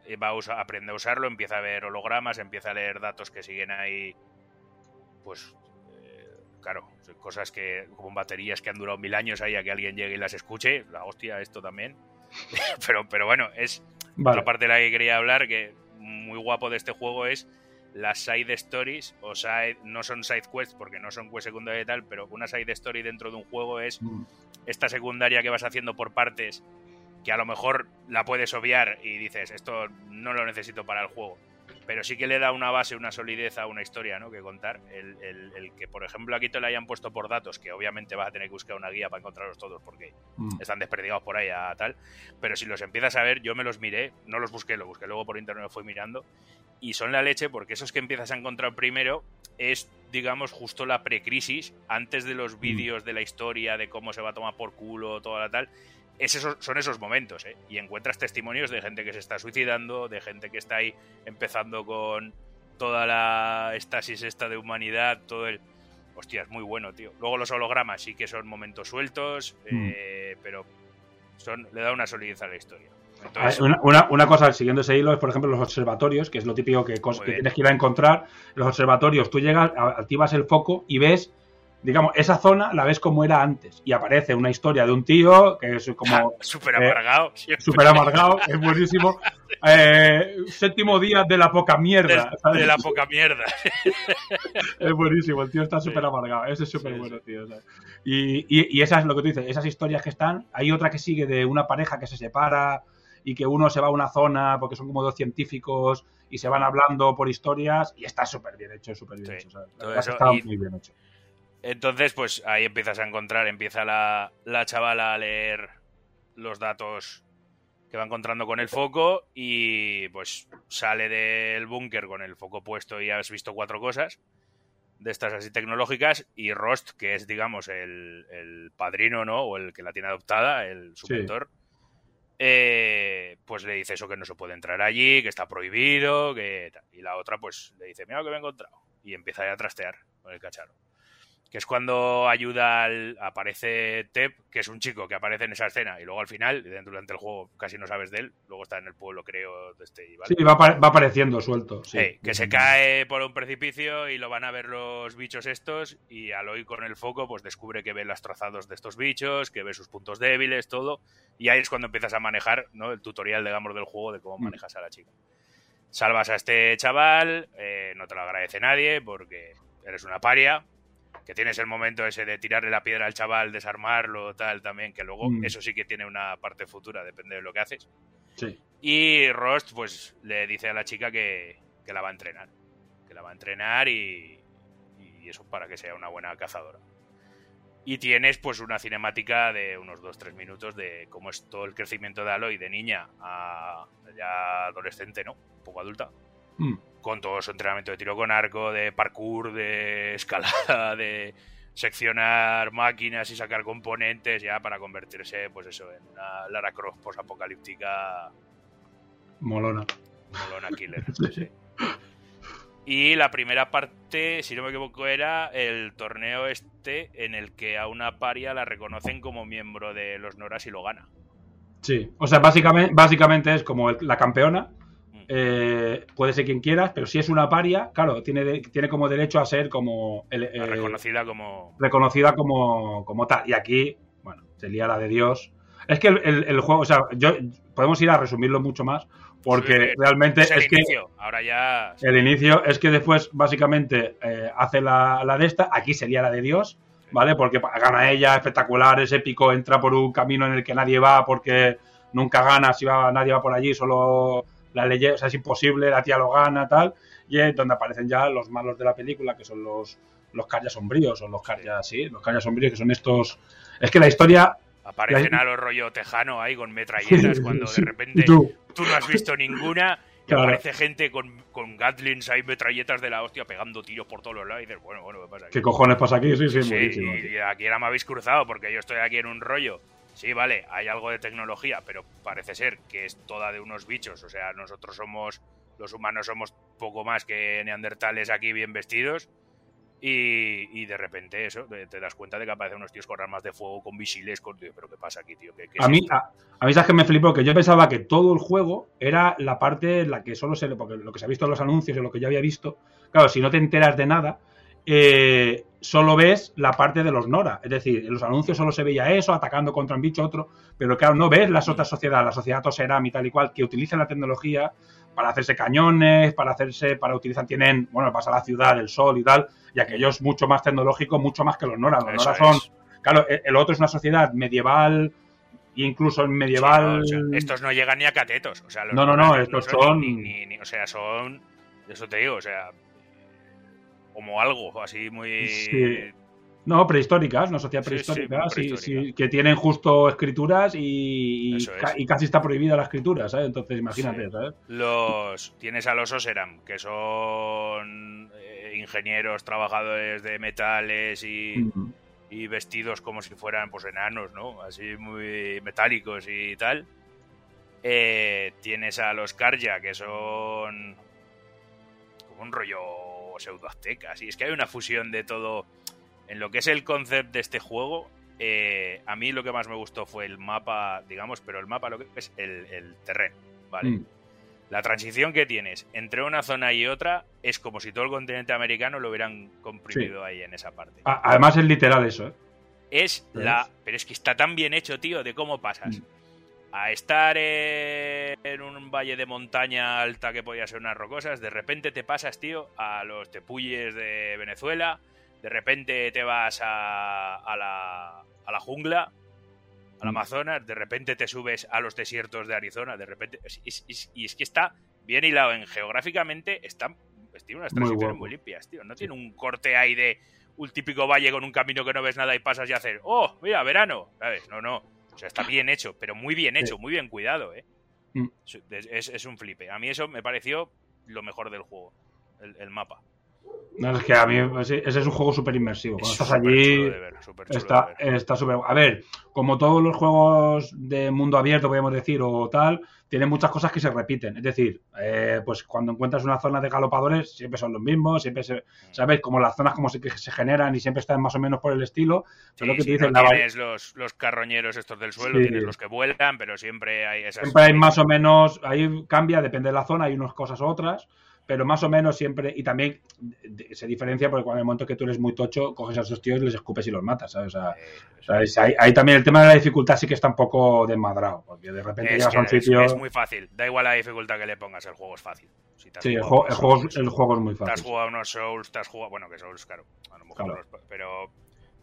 y va a usa- aprende a usarlo, empieza a ver hologramas, empieza a leer datos que siguen ahí, pues eh, claro, son cosas que, como baterías que han durado mil años ahí a que alguien llegue y las escuche, la hostia, esto también. pero, pero bueno, es Vale. otra parte de la que quería hablar, que muy guapo de este juego es las side stories, o side, no son side quests porque no son quests secundarias y tal, pero una side story dentro de un juego es Mm. esta secundaria que vas haciendo por partes que a lo mejor la puedes obviar y dices, esto no lo necesito para el juego. Pero sí que le da una base, una solidez a una historia ¿no? que contar. El, el- el que, por ejemplo, aquí te la hayan puesto por datos, que obviamente vas a tener que buscar una guía para encontrarlos todos porque Mm. están desperdigados por ahí a tal. Pero si los empiezas a ver, yo me los miré, no los busqué, lo busqué luego por internet, fui mirando. Y son la leche porque esos que empiezas a encontrar primero es, digamos, justo la precrisis, antes de los vídeos de la historia, de cómo se va a tomar por culo, toda la tal. Es esos, son esos momentos, ¿eh? Y encuentras testimonios de gente que se está suicidando, de gente que está ahí empezando con toda la estasis esta de humanidad, todo el... Hostia, es muy bueno, tío. Luego los hologramas sí que son momentos sueltos, Mm. eh, pero son, le da una solidez a la historia. Ah, Entonces, Una, una- una cosa, siguiendo ese hilo, es por ejemplo los observatorios, que es lo típico que, que tienes que ir a encontrar. Los observatorios, tú llegas, activas el foco y ves, digamos, esa zona la ves como era antes. Y aparece una historia de un tío que es como súper eh, amargado. siempre. súper amargado, es buenísimo. Eh, séptimo día de la poca mierda. De la poca mierda. Es buenísimo, el tío está súper amargado. Ese es súper bueno, tío. ¿sabes? Y, y, y esas, lo que tú dices, esas historias que están. Hay otra que sigue de una pareja que se separa y que uno se va a una zona porque son como dos científicos y se van hablando por historias y está súper bien hecho, súper bien Sí, hecho. está y- muy bien hecho. Entonces, pues ahí empiezas a encontrar, empieza la, la chavala a leer los datos que va encontrando con el foco y pues sale del búnker con el foco puesto y has visto cuatro cosas de estas así tecnológicas y Rost, que es digamos el, el padrino, ¿no? O el que la tiene adoptada, el su Sí. mentor, eh, pues le dice eso que no se puede entrar allí, que está prohibido, que y la otra pues le dice, mira lo que me he encontrado y empieza a trastear con el cacharro que es cuando ayuda al. aparece Tep, que es un chico que aparece en esa escena, y luego al final, durante el juego casi no sabes de él, luego está en el pueblo, creo, de este. y vale. Sí, va, apare- va apareciendo suelto. Sí. Hey, que se cae por un precipicio y lo van a ver los bichos estos, y Aloy con el foco, pues descubre que ve los trazados de estos bichos, que ve sus puntos débiles, todo, y ahí es cuando empiezas a manejar, ¿no? El tutorial, digamos, del juego de cómo Mm. manejas a la chica. Salvas a este chaval, eh, no te lo agradece nadie porque eres una paria, que tienes el momento ese de tirarle la piedra al chaval, desarmarlo, tal, también, que luego Mm. eso sí que tiene una parte futura, depende de lo que haces. Sí. Y Rost, pues, le dice a la chica que, que la va a entrenar. Que la va a entrenar y, y eso para que sea una buena cazadora. Y tienes, pues, una cinemática de unos 2-3 minutos de cómo es todo el crecimiento de Aloy de niña a ya adolescente, ¿no? Un poco adulta. Mm. Con todo su entrenamiento de tiro con arco, de parkour, de escalada, de seccionar máquinas y sacar componentes ya para convertirse, pues eso, en una Lara Croft posapocalíptica Molona. molona killer. sí. Y la primera parte, si no me equivoco, era el torneo este en el que a una paria la reconocen como miembro de los Noras y lo gana. Sí, o sea, básicamente, básicamente es como el- la campeona. Eh, puede ser quien quieras, pero si es una paria, claro, tiene, de- tiene como derecho a ser como el- eh, reconocida como... reconocida como, como tal. Y aquí, bueno, se lía la de Dios. Es que el, el- el juego, o sea, yo podemos ir a resumirlo mucho más, porque Sí, realmente es el es que. Ahora ya... el inicio es que después básicamente eh, hace la, la de esta, aquí sería la de Dios, ¿vale? Porque gana ella, espectacular, es épico, entra por un camino en el que nadie va porque nunca gana, si va, nadie va por allí, solo la ley, o sea, es imposible, la tía lo gana, tal, y es donde aparecen ya los malos de la película, que son los los carjas sombríos, o los carjas, sí, los carjas sombríos, que son estos... Es que la historia... Aparecen la- a los rollo tejano ahí con metralletas cuando de repente tú. tú no has visto ninguna Claro. aparece gente con, con gatlings ahí, metralletas de la hostia pegando tiros por todos los lados y dices, bueno, bueno, ¿qué pasa aquí? ¿Qué cojones pasa aquí? Sí, sí, Sí, y aquí ahora me habéis cruzado porque yo estoy aquí en un rollo. Sí, vale, hay algo de tecnología, pero parece ser que es toda de unos bichos. O sea, nosotros somos, los humanos somos poco más que neandertales aquí bien vestidos. Y, y de repente eso, te, te das cuenta de que aparecen unos tíos con armas de fuego, con misiles, con... tío, pero ¿qué pasa aquí, tío? ¿Qué, qué es A mí, a, a mí sabes que me flipó, que yo pensaba que todo el juego era la parte en la que solo se porque lo que se ha visto en los anuncios y lo que yo había visto, claro, si no te enteras de nada, eh, solo ves la parte de los Nora. Es decir, en los anuncios solo se veía eso, atacando contra un bicho otro, pero claro, no ves las otras sociedades, la sociedad Toseram y tal y cual, que utilizan la tecnología para hacerse cañones, para hacerse, para utilizar, tienen, bueno, pasa la ciudad, el sol y tal, y aquello es mucho más tecnológico, mucho más que los Nora. Los Eso Nora son, es. claro, el el otro es una sociedad medieval, e incluso en medieval. Sí, no, o sea, estos no llegan ni a catetos. O sea, los No, no, no, estos son son- ni- ni- ni- o sea, son. Eso te digo, o sea. Como algo así muy. Sí. No, prehistóricas, una sociedad sí, prehistórica, sí, prehistórica. sí, que tienen justo escrituras y, ca- y casi está prohibida la escritura, ¿sabes? Entonces, imagínate. ¿sabes? Los. Tienes a los Oseram, que son eh, ingenieros, trabajadores de metales y, y vestidos como si fueran pues enanos, ¿no? Así muy metálicos y tal. Eh, tienes a los Karja, que son como un rollo pseudo azteca. Así es que hay una fusión de todo. En lo que es el concepto de este juego, eh, a mí lo que más me gustó fue el mapa, digamos, pero el mapa lo que es el, el terreno, ¿vale? Mm. La transición que tienes entre una zona y otra es como si todo el continente americano lo hubieran comprimido ahí en esa parte. Además es literal eso, ¿eh? Es la. Pero es que está tan bien hecho, tío, de cómo pasas. Mm. A estar en un valle de montaña alta que podía ser unas rocosas, de repente te pasas, tío, a los tepuyes de Venezuela, de repente te vas a, a la, a la jungla, al Mm. Amazonas, de repente te subes a los desiertos de Arizona, de repente. es- es- es- y es que está bien hilado en geográficamente, está, tiene unas transiciones muy limpias, tío. No tiene un corte ahí de un típico valle con un camino que no ves nada y pasas y hacer, oh, mira, verano, ¿sabes? No, no. O sea, está bien hecho, pero muy bien hecho, muy bien cuidado, ¿eh? Mm. Es, es- un flipe. A mí eso me pareció lo mejor del juego, el, el mapa. No, es que a mí ese es un juego súper inmersivo. Cuando Es estás allí, ver, está está súper. A ver, como todos los juegos de mundo abierto, podríamos decir, o tal, tienen muchas cosas que se repiten. Es decir, eh, pues cuando encuentras una zona de galopadores, siempre son los mismos, siempre se, ¿sabes? Como las zonas como se, que se generan y siempre están más o menos por el estilo. Pero lo que Sí, te sí, dicen, no la- tienes los, los carroñeros estos del suelo, Sí. tienes los que vuelan, pero siempre hay esas... Siempre hay más o menos, ahí cambia, depende de la zona, hay unas cosas u otras, pero más o menos siempre, y también se diferencia porque cuando en el momento que tú eres muy tocho, coges a esos tíos y les escupes y los matas, ¿sabes? O sea, Eh, ¿sabes? Ahí, ahí también el tema de la dificultad sí que está un poco desmadrado, porque de repente Es, llegas a un sitio... es muy fácil, da igual la dificultad que le pongas, el juego es fácil. Si Sí, el juego, el, juego, el juego es muy Te has fácil. jugado unos Souls, te has jugado. Bueno, que Souls, claro. A lo mejor Claro. no los- pero.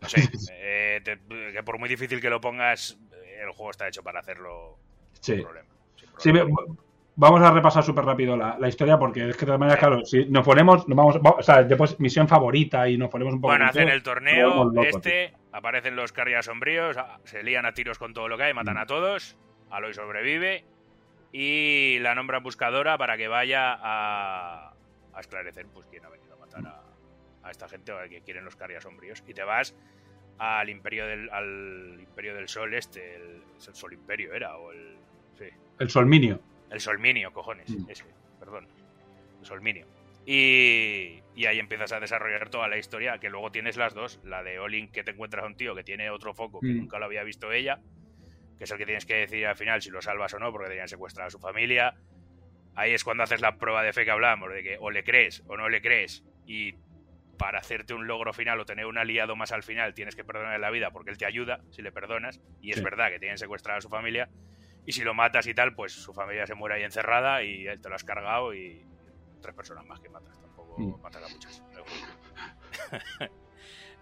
No sé. eh, te- que por muy difícil que lo pongas, el juego está hecho para hacerlo Sí. sin problema. sin Sí, problema. ve- vamos a repasar súper rápido la, la historia porque es que de todas maneras, claro, si nos ponemos, nos vamos, va- o sea, después misión favorita y nos ponemos un poco... Bueno, hacen el torneo, tío. este, aparecen los carrias sombríos, se lían a tiros con todo lo que hay, matan Mm. a todos, Aloy sobrevive y la nombran buscadora para que vaya a, a esclarecer pues quién ha venido a matar a, a esta gente o a que quieren los carrias sombríos. Y te vas al Imperio del, al Imperio del Sol este, el, es el Sol Imperio era, o el... Sí, El Solminio. El Solminio, cojones, Mm. ese, perdón. El Solminio. Y, y ahí empiezas a desarrollar toda la historia, que luego tienes las dos. La de Olin, que te encuentras a un tío que tiene otro foco que Mm. nunca lo había visto ella, que es el que tienes que decir al final si lo salvas o no, porque tenían secuestrado a su familia. Ahí es cuando haces la prueba de fe que hablábamos, de que o le crees o no le crees. Y para hacerte un logro final o tener un aliado más al final, tienes que perdonar la vida porque él te ayuda si le perdonas. Y es verdad que tienen secuestrado a su familia. Y si lo matas y tal, pues su familia se muere ahí encerrada y él te lo has cargado y tres personas más que matas. Tampoco Mm. matas a muchas.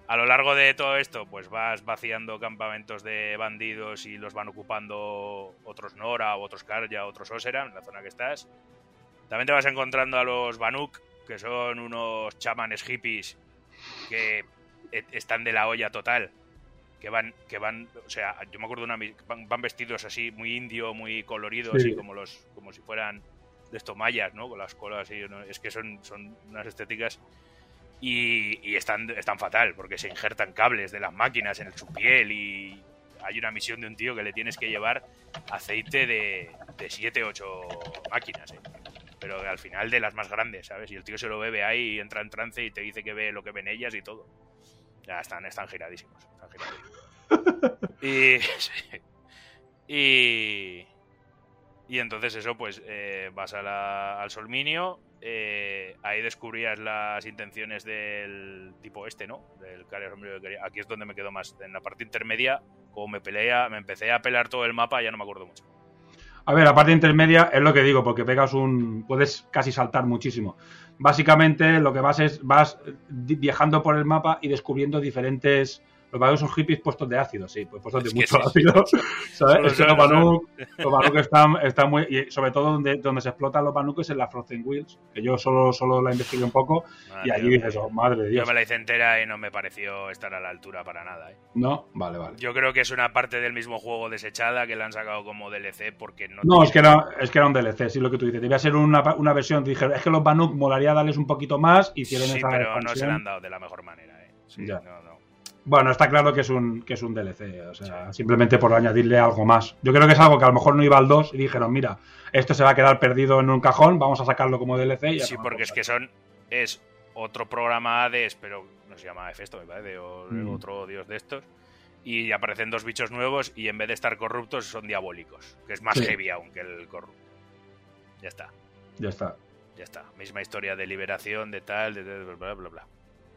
a lo largo de todo esto, pues vas vaciando campamentos de bandidos y los van ocupando otros Nora, otros Karja, otros Osera, en la zona que estás. También te vas encontrando a los Banuk, que son unos chamanes hippies que e- están de la olla total. Que van, que van, o sea, yo me acuerdo una, van, van vestidos así, muy indio, muy coloridos, Sí. así como los, como si fueran de estos mayas, ¿no? Con las colas ¿no? es que son, son unas estéticas y, y están, están fatal, porque se injertan cables de las máquinas en su piel y hay una misión de un tío que le tienes que llevar aceite de, de 7, 8 máquinas, ¿eh? pero al final de las más grandes, ¿sabes? Y el tío se lo bebe ahí y entra en trance y te dice que ve lo que ven ellas y todo. Ya están, están giradísimos. Están giradísimos. y, sí. y, y entonces eso, pues eh, vas a la- al Solminio, eh, ahí descubrías las intenciones del tipo este, ¿no? Del. Aquí es donde me quedo más. En la parte intermedia, como me pelea, me empecé a pelar todo el mapa, ya no me acuerdo mucho. A ver, la parte intermedia es lo que digo, porque pegas un. puedes casi saltar muchísimo. Básicamente lo que vas es. vas viajando por el mapa y descubriendo diferentes. Los Banuk son hippies puestos de ácido, sí, pues puestos de Es mucho sí, ácido. Solo ¿sabes? Es que los Banuk, los Banuk están, están muy. Y sobre todo donde, donde se explotan los Banuk es en la Frozen Wheels, que yo solo, solo la investigué un poco. Y allí tío, dices, oh, madre de Dios. Yo me la hice entera y no me pareció estar a la altura para nada. ¿eh? No, vale, vale. Yo creo que es una parte del mismo juego desechada que la han sacado como DLC porque no. No, tiene- es que, era, es que era un DLC, sí, lo que tú dices. Debía ser una, una versión. Dije, es que los Banuk molaría darles un poquito más. Hicieron Sí, esa pero no se la han dado de la mejor manera. ¿eh? Sí, no, no. Bueno, está claro que es un, que es un DLC, o sea, simplemente por añadirle algo más. Yo creo que es algo que a lo mejor no iba al 2 y dijeron, mira, esto se va a quedar perdido en un cajón, vamos a sacarlo como DLC y ya Sí, porque por es que son. Es otro programa Hades, pero no se llama Hefesto, me parece, o Mm. otro dios de estos. Y aparecen dos bichos nuevos y en vez de estar corruptos son diabólicos, que es más Sí. heavy aún que el corrupto. Ya está, Ya está. ya está. Misma historia de liberación, de tal, de, de- bla, bla, bla.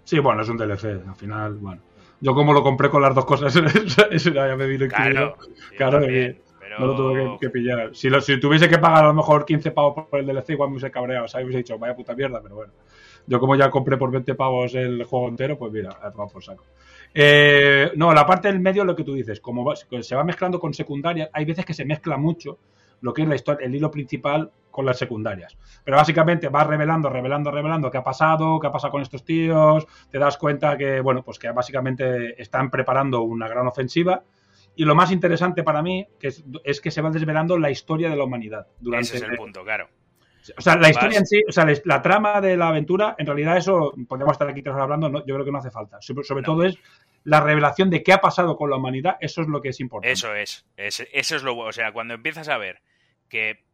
Sí, bueno, es un DLC, al final, bueno. Yo como lo compré con las dos cosas, eso ya me vino incluido. Claro, Claro, también, y pero- no lo tuve que, que pillar. Si, lo- si tuviese que pagar a lo mejor 15 pavos por el DLC, igual me hubiese cabreado, ¿sabes? Me hubiese dicho, vaya puta mierda, pero bueno. Yo como ya compré por 20 pavos el juego entero, pues mira, tomar por saco. Eh, no, la parte del medio, lo que tú dices, como va- se va mezclando con secundarias, hay veces que se mezcla mucho lo que es la historia, el hilo principal con las secundarias. Pero básicamente vas revelando, revelando, revelando qué ha pasado, qué ha pasado con estos tíos, te das cuenta que, bueno, pues que básicamente están preparando una gran ofensiva. Y lo más interesante para mí que es, es que se va desvelando la historia de la humanidad. Durante, Ese es el punto, claro. o sea, la Vas- historia en sí, o sea, la, trama de la aventura, en realidad eso, podemos estar aquí tres horas hablando, no, yo creo que no hace falta. Sobre, sobre No. todo es la revelación de qué ha pasado con la humanidad, eso es lo que es importante. Eso es, es- eso es lo bueno. O sea, cuando empiezas a ver que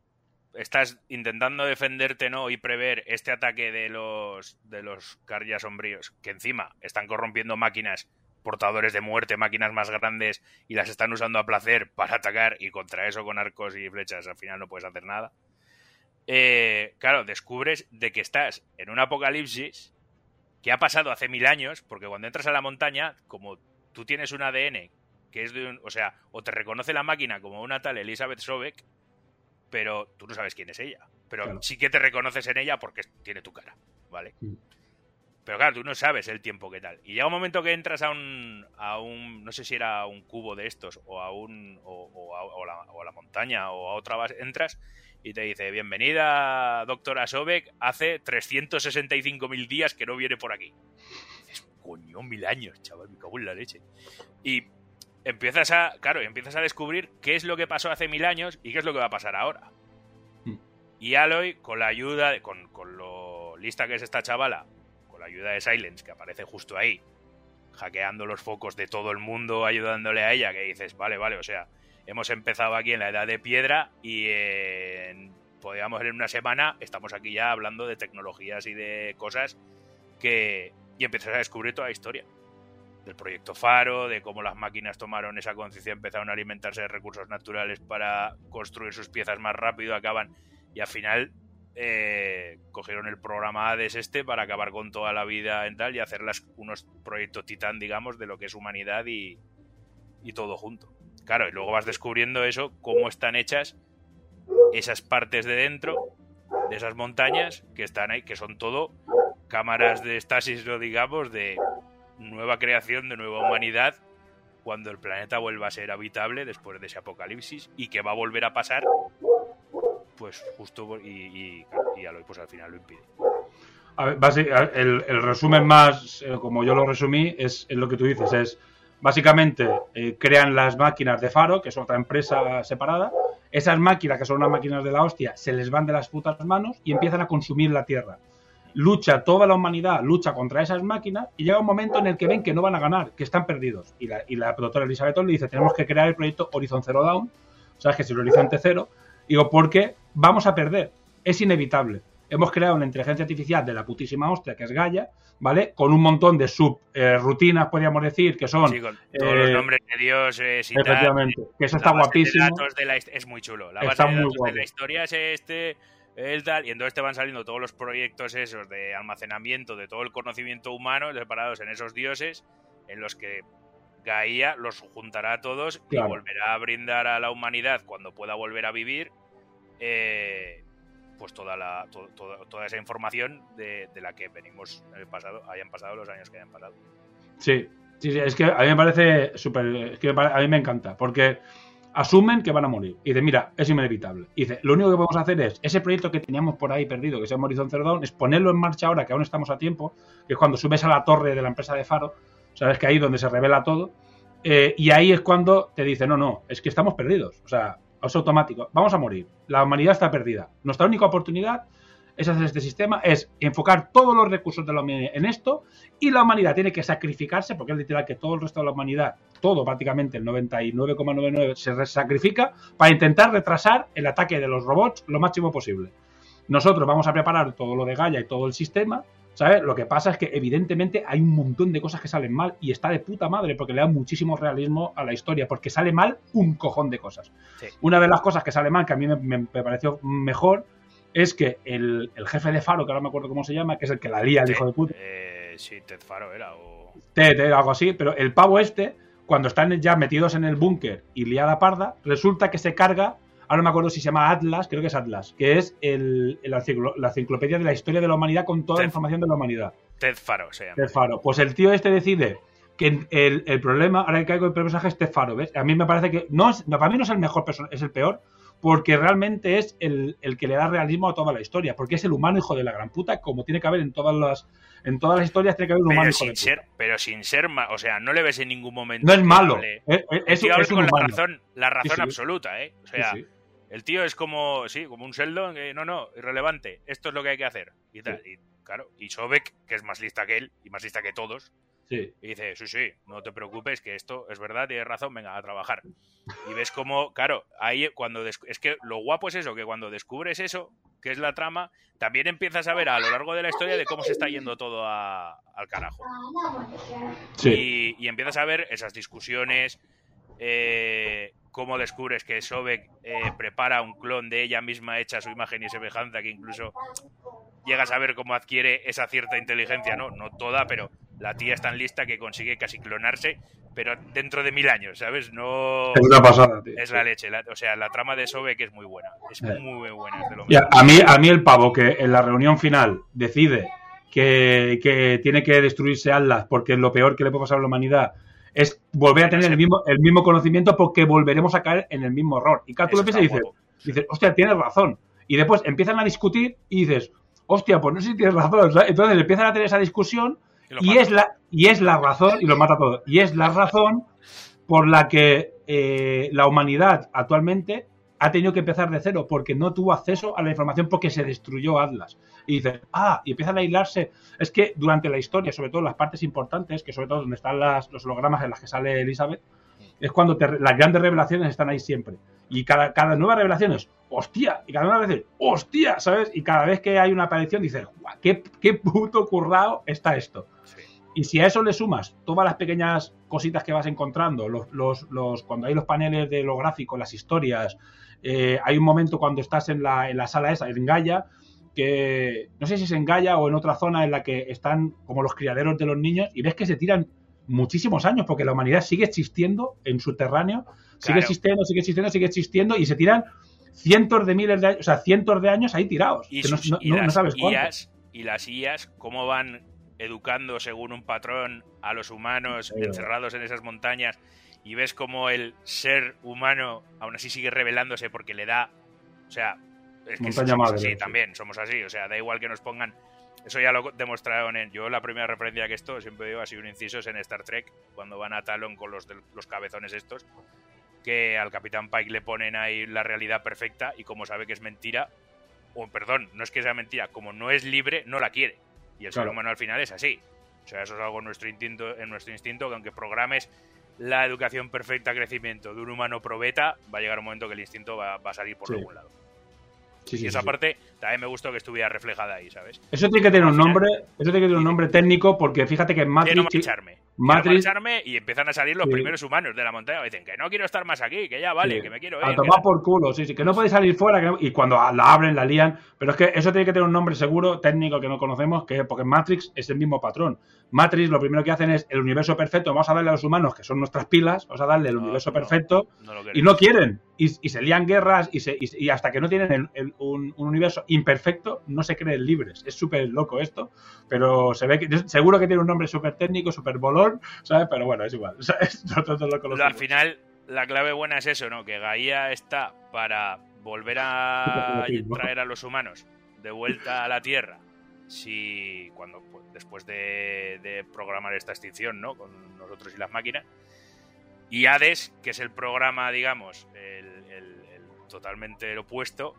estás intentando defenderte no y prever este ataque de los de los carrias sombríos, que encima están corrompiendo máquinas portadores de muerte, máquinas más grandes y las están usando a placer para atacar y contra eso con arcos y flechas al final no puedes hacer nada. Eh, claro, descubres de que estás en un apocalipsis que ha pasado hace mil años, porque cuando entras a la montaña, como tú tienes un ADN que es de un, o sea, o te reconoce la máquina como una tal Elizabeth Sobek, pero tú no sabes quién es ella. Pero Claro. sí que te reconoces en ella porque tiene tu cara, ¿vale? Pero claro, tú no sabes el tiempo que tal. Y llega un momento que entras a un, a un no sé si era un cubo de estos, o a un, o, o a, o la, o a la montaña, o a otra base, entras y te dice, bienvenida, doctora Sobek, hace 365.000 días que no viene por aquí. Y dices, coño, mil años, chaval, me cago en la leche. Y empiezas a, claro, empiezas a descubrir qué es lo que pasó hace mil años y qué es lo que va a pasar ahora. Mm. Y Aloy, con la ayuda, de- con, con lo lista que es esta chavala, con la ayuda de Silence, que aparece justo ahí, hackeando los focos de todo el mundo, ayudándole a ella, que dices, vale, vale, o sea, hemos empezado aquí en la edad de piedra y en, podríamos en una semana estamos aquí ya hablando de tecnologías y de cosas que... Y empiezas a descubrir toda la historia del proyecto Faro, de cómo las máquinas tomaron esa conciencia, empezaron a alimentarse de recursos naturales para construir sus piezas más rápido, acaban y al final eh, cogieron el programa Hades este para acabar con toda la vida en tal y hacerlas unos proyectos titán, digamos, de lo que es humanidad y, y todo junto. Claro, y luego vas descubriendo eso, cómo están hechas esas partes de dentro de esas montañas que están ahí, que son todo cámaras de estasis, no digamos, de nueva creación, de nueva humanidad, cuando el planeta vuelva a ser habitable después de ese apocalipsis y que va a volver a pasar, pues justo y, pues al final lo impide. A ver, el, el resumen más, eh, como yo lo resumí, es, es lo que tú dices, es básicamente eh, crean las máquinas de Faro, que es otra empresa separada, esas máquinas, que son unas máquinas de la hostia, se les van de las putas manos y empiezan a consumir la Tierra. Lucha toda la humanidad, lucha contra esas máquinas y llega un momento en el que ven que no van a ganar, que están perdidos. Y la, y la doctora Elizabeth le dice, tenemos que crear el proyecto Horizon Zero Dawn, sabes que es el horizonte cero, digo, porque vamos a perder, es inevitable. Hemos creado una inteligencia artificial de la putísima hostia, que es Gaia, ¿vale? Con un montón de subrutinas, podríamos decir, que son... Sí, con todos los eh, nombres de dioses y tal. Efectivamente, que eso La está de guapísimo. datos de la es muy chulo. La Está de muy datos de la historia es este, el tal, y entonces te van saliendo todos los proyectos esos de almacenamiento de todo el conocimiento humano separados en esos dioses, en los que Gaia los juntará a todos Claro. y volverá a brindar a la humanidad cuando pueda volver a vivir. eh, pues toda la to- toda, toda esa información de, de la que venimos en el pasado hayan pasado los años que hayan pasado Sí, sí, sí, es que a mí me parece súper. Es que a mí me encanta, porque asumen que van a morir. Y dice, mira, es inevitable. Y dice, lo único que podemos hacer es, ese proyecto que teníamos por ahí perdido, que se llama Horizon Zero Dawn, es ponerlo en marcha ahora, que aún estamos a tiempo, que es cuando subes a la torre de la empresa de Faro, sabes que ahí es donde se revela todo, eh, y ahí es cuando te dice, no, no, es que estamos perdidos. O sea, es automático, vamos a morir. La humanidad está perdida. Nuestra única oportunidad es hacer este sistema, es enfocar todos los recursos de la humanidad en esto y la humanidad tiene que sacrificarse, porque es literal que todo el resto de la humanidad, todo prácticamente el 99,99 se sacrifica para intentar retrasar el ataque de los robots lo máximo posible. Nosotros vamos a preparar todo lo de Gaia y todo el sistema, ¿sabes? Lo que pasa es que evidentemente hay un montón de cosas que salen mal y está de puta madre porque le da muchísimo realismo a la historia, porque sale mal un cojón de cosas. Sí. Una de las cosas que sale mal, que a mí me, me- me pareció mejor, es que el, el jefe de Faro, que ahora me acuerdo cómo se llama, que es el que la lía, el hijo de puta, Eh, sí, Ted Faro era. O... Ted, eh, algo así, pero el pavo este, cuando están ya metidos en el búnker y liada parda, resulta que se carga, ahora no me acuerdo si se llama Atlas, creo que es Atlas, que es el, el enciclo- la enciclopedia de la historia de la humanidad con toda la información de la humanidad. Ted Faro se llama. Ted Faro. Pues el tío este decide que el, el problema, ahora que caigo el personaje es Ted Faro, ¿ves? A mí me parece que, no, es, no, para mí no es el mejor personaje, es el peor, porque realmente es el, el que le da realismo a toda la historia, porque es el humano hijo de la gran puta, como tiene que haber en todas las, en todas las historias, tiene que haber un humano Pero hijo de sin, puta. ser, pero sin ser o sea, no le ves en ningún momento. No es malo, es- El tío es un con humano. la razón, la razón sí. absoluta, ¿eh? O sea, Sí, el tío es como, sí, como un Sheldon, que no, no, irrelevante, esto es lo que hay que hacer. Y tal, y claro, y Sobek, que es más lista que él, y más lista que todos, Sí. y dice, sí, sí, no te preocupes, que esto es verdad, tienes razón, venga, a trabajar. Y ves como, claro, ahí cuando... Es que lo guapo es eso, que cuando descubres eso, que es la trama, también empiezas a ver a lo largo de la historia de cómo se está yendo todo a- al carajo. Sí. Y, y empiezas a ver esas discusiones, eh, cómo descubres que Sobek eh, prepara un clon de ella misma hecha a su imagen y semejanza, que incluso llegas a ver cómo adquiere esa cierta inteligencia, ¿no? No toda, pero la tía es tan lista que consigue casi clonarse, pero dentro de mil años, ¿sabes? No... Es una pasada, tío. Es la leche. la- o sea, la trama de Sobek es muy buena. Es Eh. muy buena. Y a, mí, a mí el pavo que en la reunión final decide que, que tiene que destruirse Atlas porque es lo peor que le puede pasar a la humanidad es volver a tener el mismo, el mismo conocimiento porque volveremos a caer en el mismo error. Y claro, tú lo piensas y dices, dices, hostia, tienes razón. Y después empiezan a discutir y dices, hostia, pues no sé si tienes razón. ¿sabes? Entonces empiezan a tener esa discusión Y mata. es, la, y es la razón, y lo mata todo, y es la razón por la que eh, la humanidad actualmente ha tenido que empezar de cero, porque no tuvo acceso a la información porque se destruyó Atlas. Y dices, ah, y empiezan a aislarse. Es que durante la historia, sobre todo las partes importantes, que sobre todo donde están las, los hologramas en las que sale Elizabeth, es cuando te- las grandes revelaciones están ahí siempre. Y cada, cada nueva revelación es, hostia, y cada nueva vez es, hostia, ¿sabes? Y cada vez que hay una aparición dices, guau, qué, qué puto currado está esto. Sí. Y si a eso le sumas todas las pequeñas cositas que vas encontrando, los, los, los- cuando hay los paneles de lo gráfico, las historias, eh, hay un momento cuando estás en la, en la sala esa, en Gaia, que no sé si es en Gaia o en otra zona en la que están como los criaderos de los niños y ves que se tiran muchísimos años porque la humanidad sigue existiendo en subterráneo, sigue existiendo, sigue existiendo, sigue existiendo y se tiran cientos de miles de años, o sea, cientos de años ahí tirados. y, que no, sus- no- y no- no las sabes. IAs, y las IAs, cómo van educando según un patrón a los humanos Sí. encerrados en esas montañas y ves cómo el ser humano aún así sigue rebelándose porque le da, o sea, es que Montaña somos madre, así sí. también, somos así, o sea, da igual que nos pongan, eso ya lo demostraron en, yo la primera referencia que esto, siempre digo así un inciso es en Star Trek, cuando van a Talon con los, de- los cabezones estos, que al Capitán Pike le ponen ahí la realidad perfecta y como sabe que es mentira, o perdón, no es que sea mentira, como no es libre, no la quiere. Y el ser humano al final es así. O sea, eso es algo en nuestro instinto, en nuestro instinto, que aunque programes la educación perfecta, crecimiento de un humano probeta, va a llegar un momento que el instinto va, va a salir por Sí. algún lado. Sí, sí, y esa sí, parte también me gustó que estuviera reflejada ahí, ¿sabes? Eso tiene que tener un nombre, eso tiene que tener un nombre técnico porque fíjate que en Quiero Matrix, marcharme. Matrix- Quiero marcharme y empiezan a salir los primeros humanos de la montaña. Dicen que no quiero estar más aquí, que ya vale, que me quiero a ir. tomar que- por culo, sí, sí, que no puede salir fuera que no- y cuando la abren, la lían, pero es que eso tiene que tener un nombre seguro, técnico que no conocemos, que porque Matrix es el mismo patrón. Matrix lo primero que hacen es el universo perfecto, vamos a darle a los humanos, que son nuestras pilas, vamos a darle el No, universo no, perfecto, y no quieren, y, y se lían guerras, y, se, y, y hasta que no tienen el- el- un, un universo imperfecto, no se creen libres. Es súper loco esto, pero se ve que seguro que tiene un nombre súper técnico, súper bolón, ¿sabes? Pero bueno, es igual, ¿sabes? Nosotros lo Lo- al final, la clave buena es eso, ¿no? Que Gaia está para volver a traer a los humanos de vuelta a la Tierra. Si cuando pues, después de, de programar esta extinción, ¿no? Con nosotros y las máquinas. Y Hades, que es el programa, digamos, el, el- el totalmente el opuesto,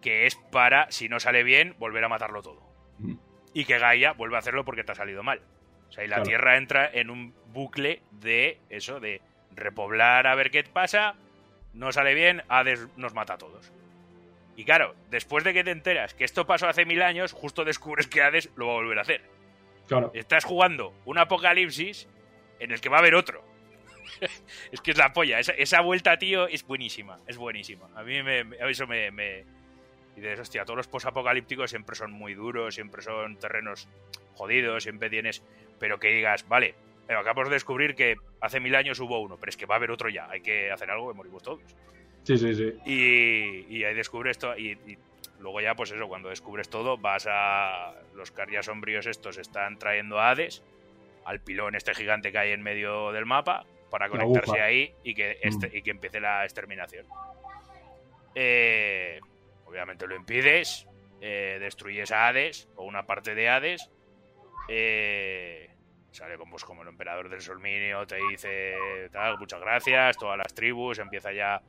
que es para, si no sale bien, volver a matarlo todo. Mm. Y que Gaia vuelve a hacerlo porque te ha salido mal. O sea, y la Claro. Tierra entra en un bucle de eso, de repoblar a ver qué pasa, no sale bien, Hades nos mata a todos. Y claro, después de que te enteras que esto pasó hace mil años, justo descubres que Hades lo va a volver a hacer. Claro. Estás jugando un apocalipsis en el que va a haber otro. es que es la polla. Esa, esa vuelta, tío, es buenísima. Es buenísima. A mí me, me- eso me, me... Y dices, hostia, todos los posapocalípticos siempre son muy duros, siempre son terrenos jodidos, siempre tienes... Pero que digas, vale, acabamos de descubrir que hace mil años hubo uno, pero es que va a haber otro ya. Hay que hacer algo que morimos todos. Sí, sí, sí. Y, y ahí descubres todo. Y, y luego ya, pues eso, cuando descubres todo, vas a. Los carrias sombríos estos están trayendo a Hades, al pilón este gigante que hay en medio del mapa, para conectarse ahí y que, este- Mm. y que empiece la exterminación. Eh, obviamente lo impides, eh, destruyes a Hades, o una parte de Hades. eh, sale con, pues, como el emperador del Solminio, te dice tal, muchas gracias, todas las tribus, empieza ya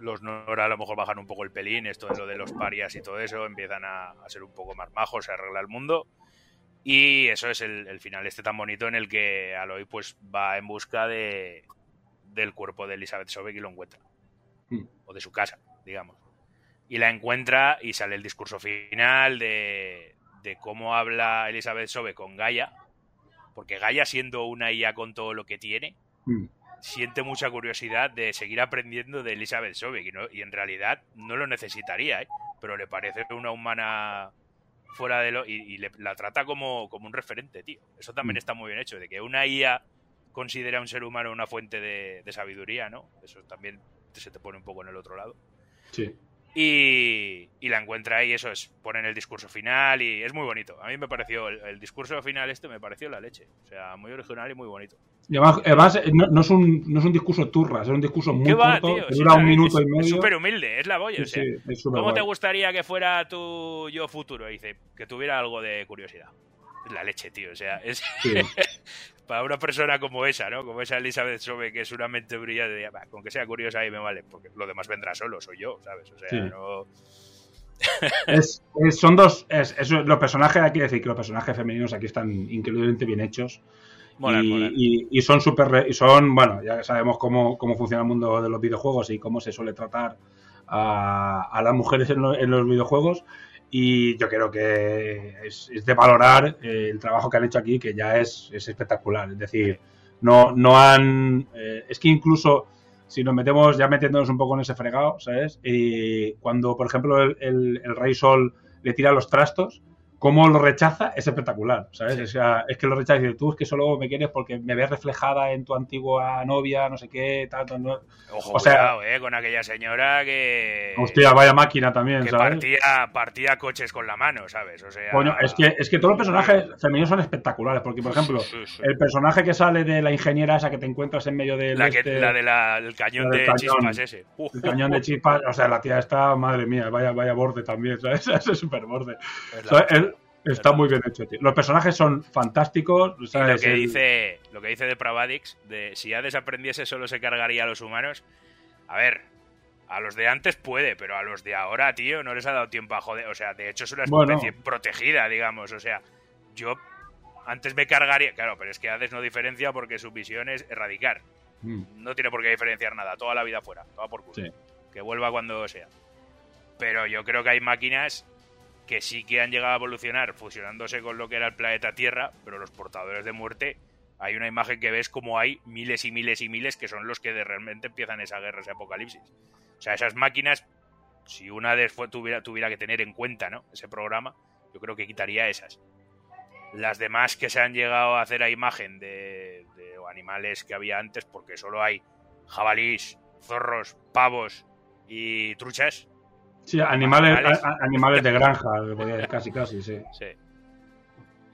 los Nora a lo mejor bajan un poco el pelín, esto de lo de los parias y todo eso, empiezan a, a ser un poco más majos, se arregla el mundo. Y eso es el, el final este tan bonito en el que Aloy pues va en busca de, del cuerpo de Elizabeth Sobek y lo encuentra. Mm. O de su casa, digamos. Y la encuentra y sale el discurso final de, de cómo habla Elizabeth Sobek con Gaia. Porque Gaia, siendo una IA con todo lo que tiene, Mm. siente mucha curiosidad de seguir aprendiendo de Elizabeth Sobek y, no- y en realidad no lo necesitaría, ¿eh? pero le parece una humana fuera de lo... y, y le- la trata como, como un referente, tío. Eso también Mm. está muy bien hecho, de que una IA considera a un ser humano una fuente de, de sabiduría, ¿no? Eso también se te pone un poco en el otro lado. Sí. Y, y la encuentra ahí, eso es, ponen el discurso final y es muy bonito. A mí me pareció, el, el discurso final este me pareció la leche. O sea, muy original y muy bonito. Y además, eh, no, no es un, no es un discurso turras, es un discurso muy ¿Qué va, corto, tío? que Sí, dura un minuto es- y medio. Es súper humilde, es la boya. Sí, o sea, sí, ¿Cómo te gustaría que fuera tu yo futuro? Dice, que tuviera algo de curiosidad. Es la leche, tío. O sea, es para una persona como esa, ¿no? Como esa Elizabeth Sobe, que es una mente brillante, diría, "Va, con que sea curiosa ahí me vale, porque lo demás vendrá solo, soy yo, ¿sabes? O sea, no... Es- es- son dos. Es, es- los personajes, hay que decir que los personajes femeninos aquí están increíblemente bien hechos. Molan, y, molan. y- y son súper. son, bueno, ya sabemos cómo, cómo funciona el mundo de los videojuegos y cómo se suele tratar a, a las mujeres en, lo- en los videojuegos. Y yo creo que es, es de valorar eh, el trabajo que han hecho aquí, que ya es, es espectacular. Es decir, no, no han. eh, es que incluso si nos metemos ya metiéndonos un poco en ese fregado, ¿sabes? Y cuando, por ejemplo, el, el- el Rey Sol le tira los trastos, cómo lo rechaza es espectacular, ¿sabes? O sea, es que lo rechaza y dice, tú es que solo me quieres porque me ves reflejada en tu antigua novia, no sé qué, tal, tal, no". Ojo, O sea- cuidado, eh, con aquella señora que... Hostia, vaya máquina también, que ¿sabes? partía, partía coches con la mano, ¿sabes? O sea... Coño, es que, es que todos los personajes femeninos son espectaculares, porque, por ejemplo, Sí, sí, sí. el personaje que sale de la ingeniera esa que te encuentras en medio del La, que, este- la de la- del cañón la del de cañón. chispas ese. Uh, el cañón de chispas, o sea, la tía está, madre mía, vaya, vaya borde también, ¿sabes? Ese súper borde. Es sea, la- él- está muy bien hecho, tío. Los personajes son fantásticos, lo que dice lo que dice de Pravadix, de si Hades aprendiese solo se cargaría a los humanos. A ver, a los de antes puede, pero a los de ahora, tío, no les ha dado tiempo a joder. O sea, de hecho es una Bueno. especie protegida, digamos. O sea, yo antes me cargaría. Claro, pero es que Hades no diferencia porque su visión es erradicar. Mm, No tiene por qué diferenciar nada, toda la vida fuera, toda por culo. Sí. Que vuelva cuando sea. Pero yo creo que hay máquinas que sí que han llegado a evolucionar fusionándose con lo que era el planeta Tierra, pero los portadores de muerte, hay una imagen que ves como hay miles y miles y miles que son los que de realmente empiezan esa guerra, ese apocalipsis. O sea, esas máquinas, si una de fue, tuviera, tuviera que tener en cuenta ¿no? ese programa, yo creo que quitaría esas. Las demás que se han llegado a hacer a imagen de, de animales que había antes, porque solo hay jabalís, zorros, pavos y truchas. Sí, animales, Animales. a- animales de granja, casi, casi, sí. Sí.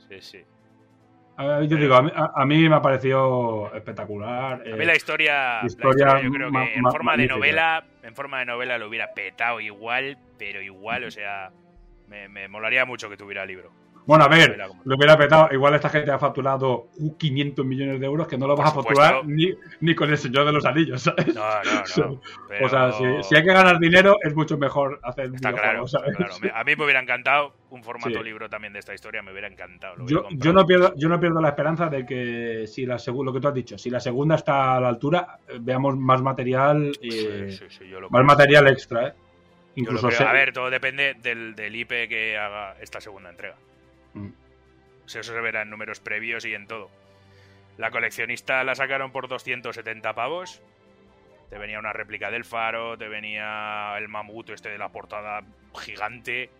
Sí, sí. A ver, yo digo, a mí, a- a mí me ha parecido espectacular. A eh, mí la historia, la historia historia yo creo ma- que en ma- forma de novela, en forma de novela lo hubiera petado igual, pero igual, o sea, me, me molaría mucho que tuviera libro. Bueno, a ver, lo hubiera petado. Igual esta gente ha facturado 500 millones de euros que no lo vas a facturar ni, ni con el Señor de los Anillos, ¿sabes? No, no, no. pero- O sea, si, si hay que ganar dinero, es mucho mejor hacer Está claro, A mí me hubiera encantado un formato Sí. libro también de esta historia, me hubiera encantado. lo Yo, no pierdo, yo no pierdo la esperanza de que si la lo que tú has dicho, si la segunda está a la altura, eh, veamos más material, eh, Sí, sí, sí, yo lo más creo. material extra, ¿eh? Yo lo Incluso creo. A ver, todo depende del, del IP que haga esta segunda entrega. Mm. O sea, Eso se verá en números previos y en todo. La coleccionista la sacaron por 270 pavos. Te venía una réplica del faro, te venía el mamut este de la portada gigante.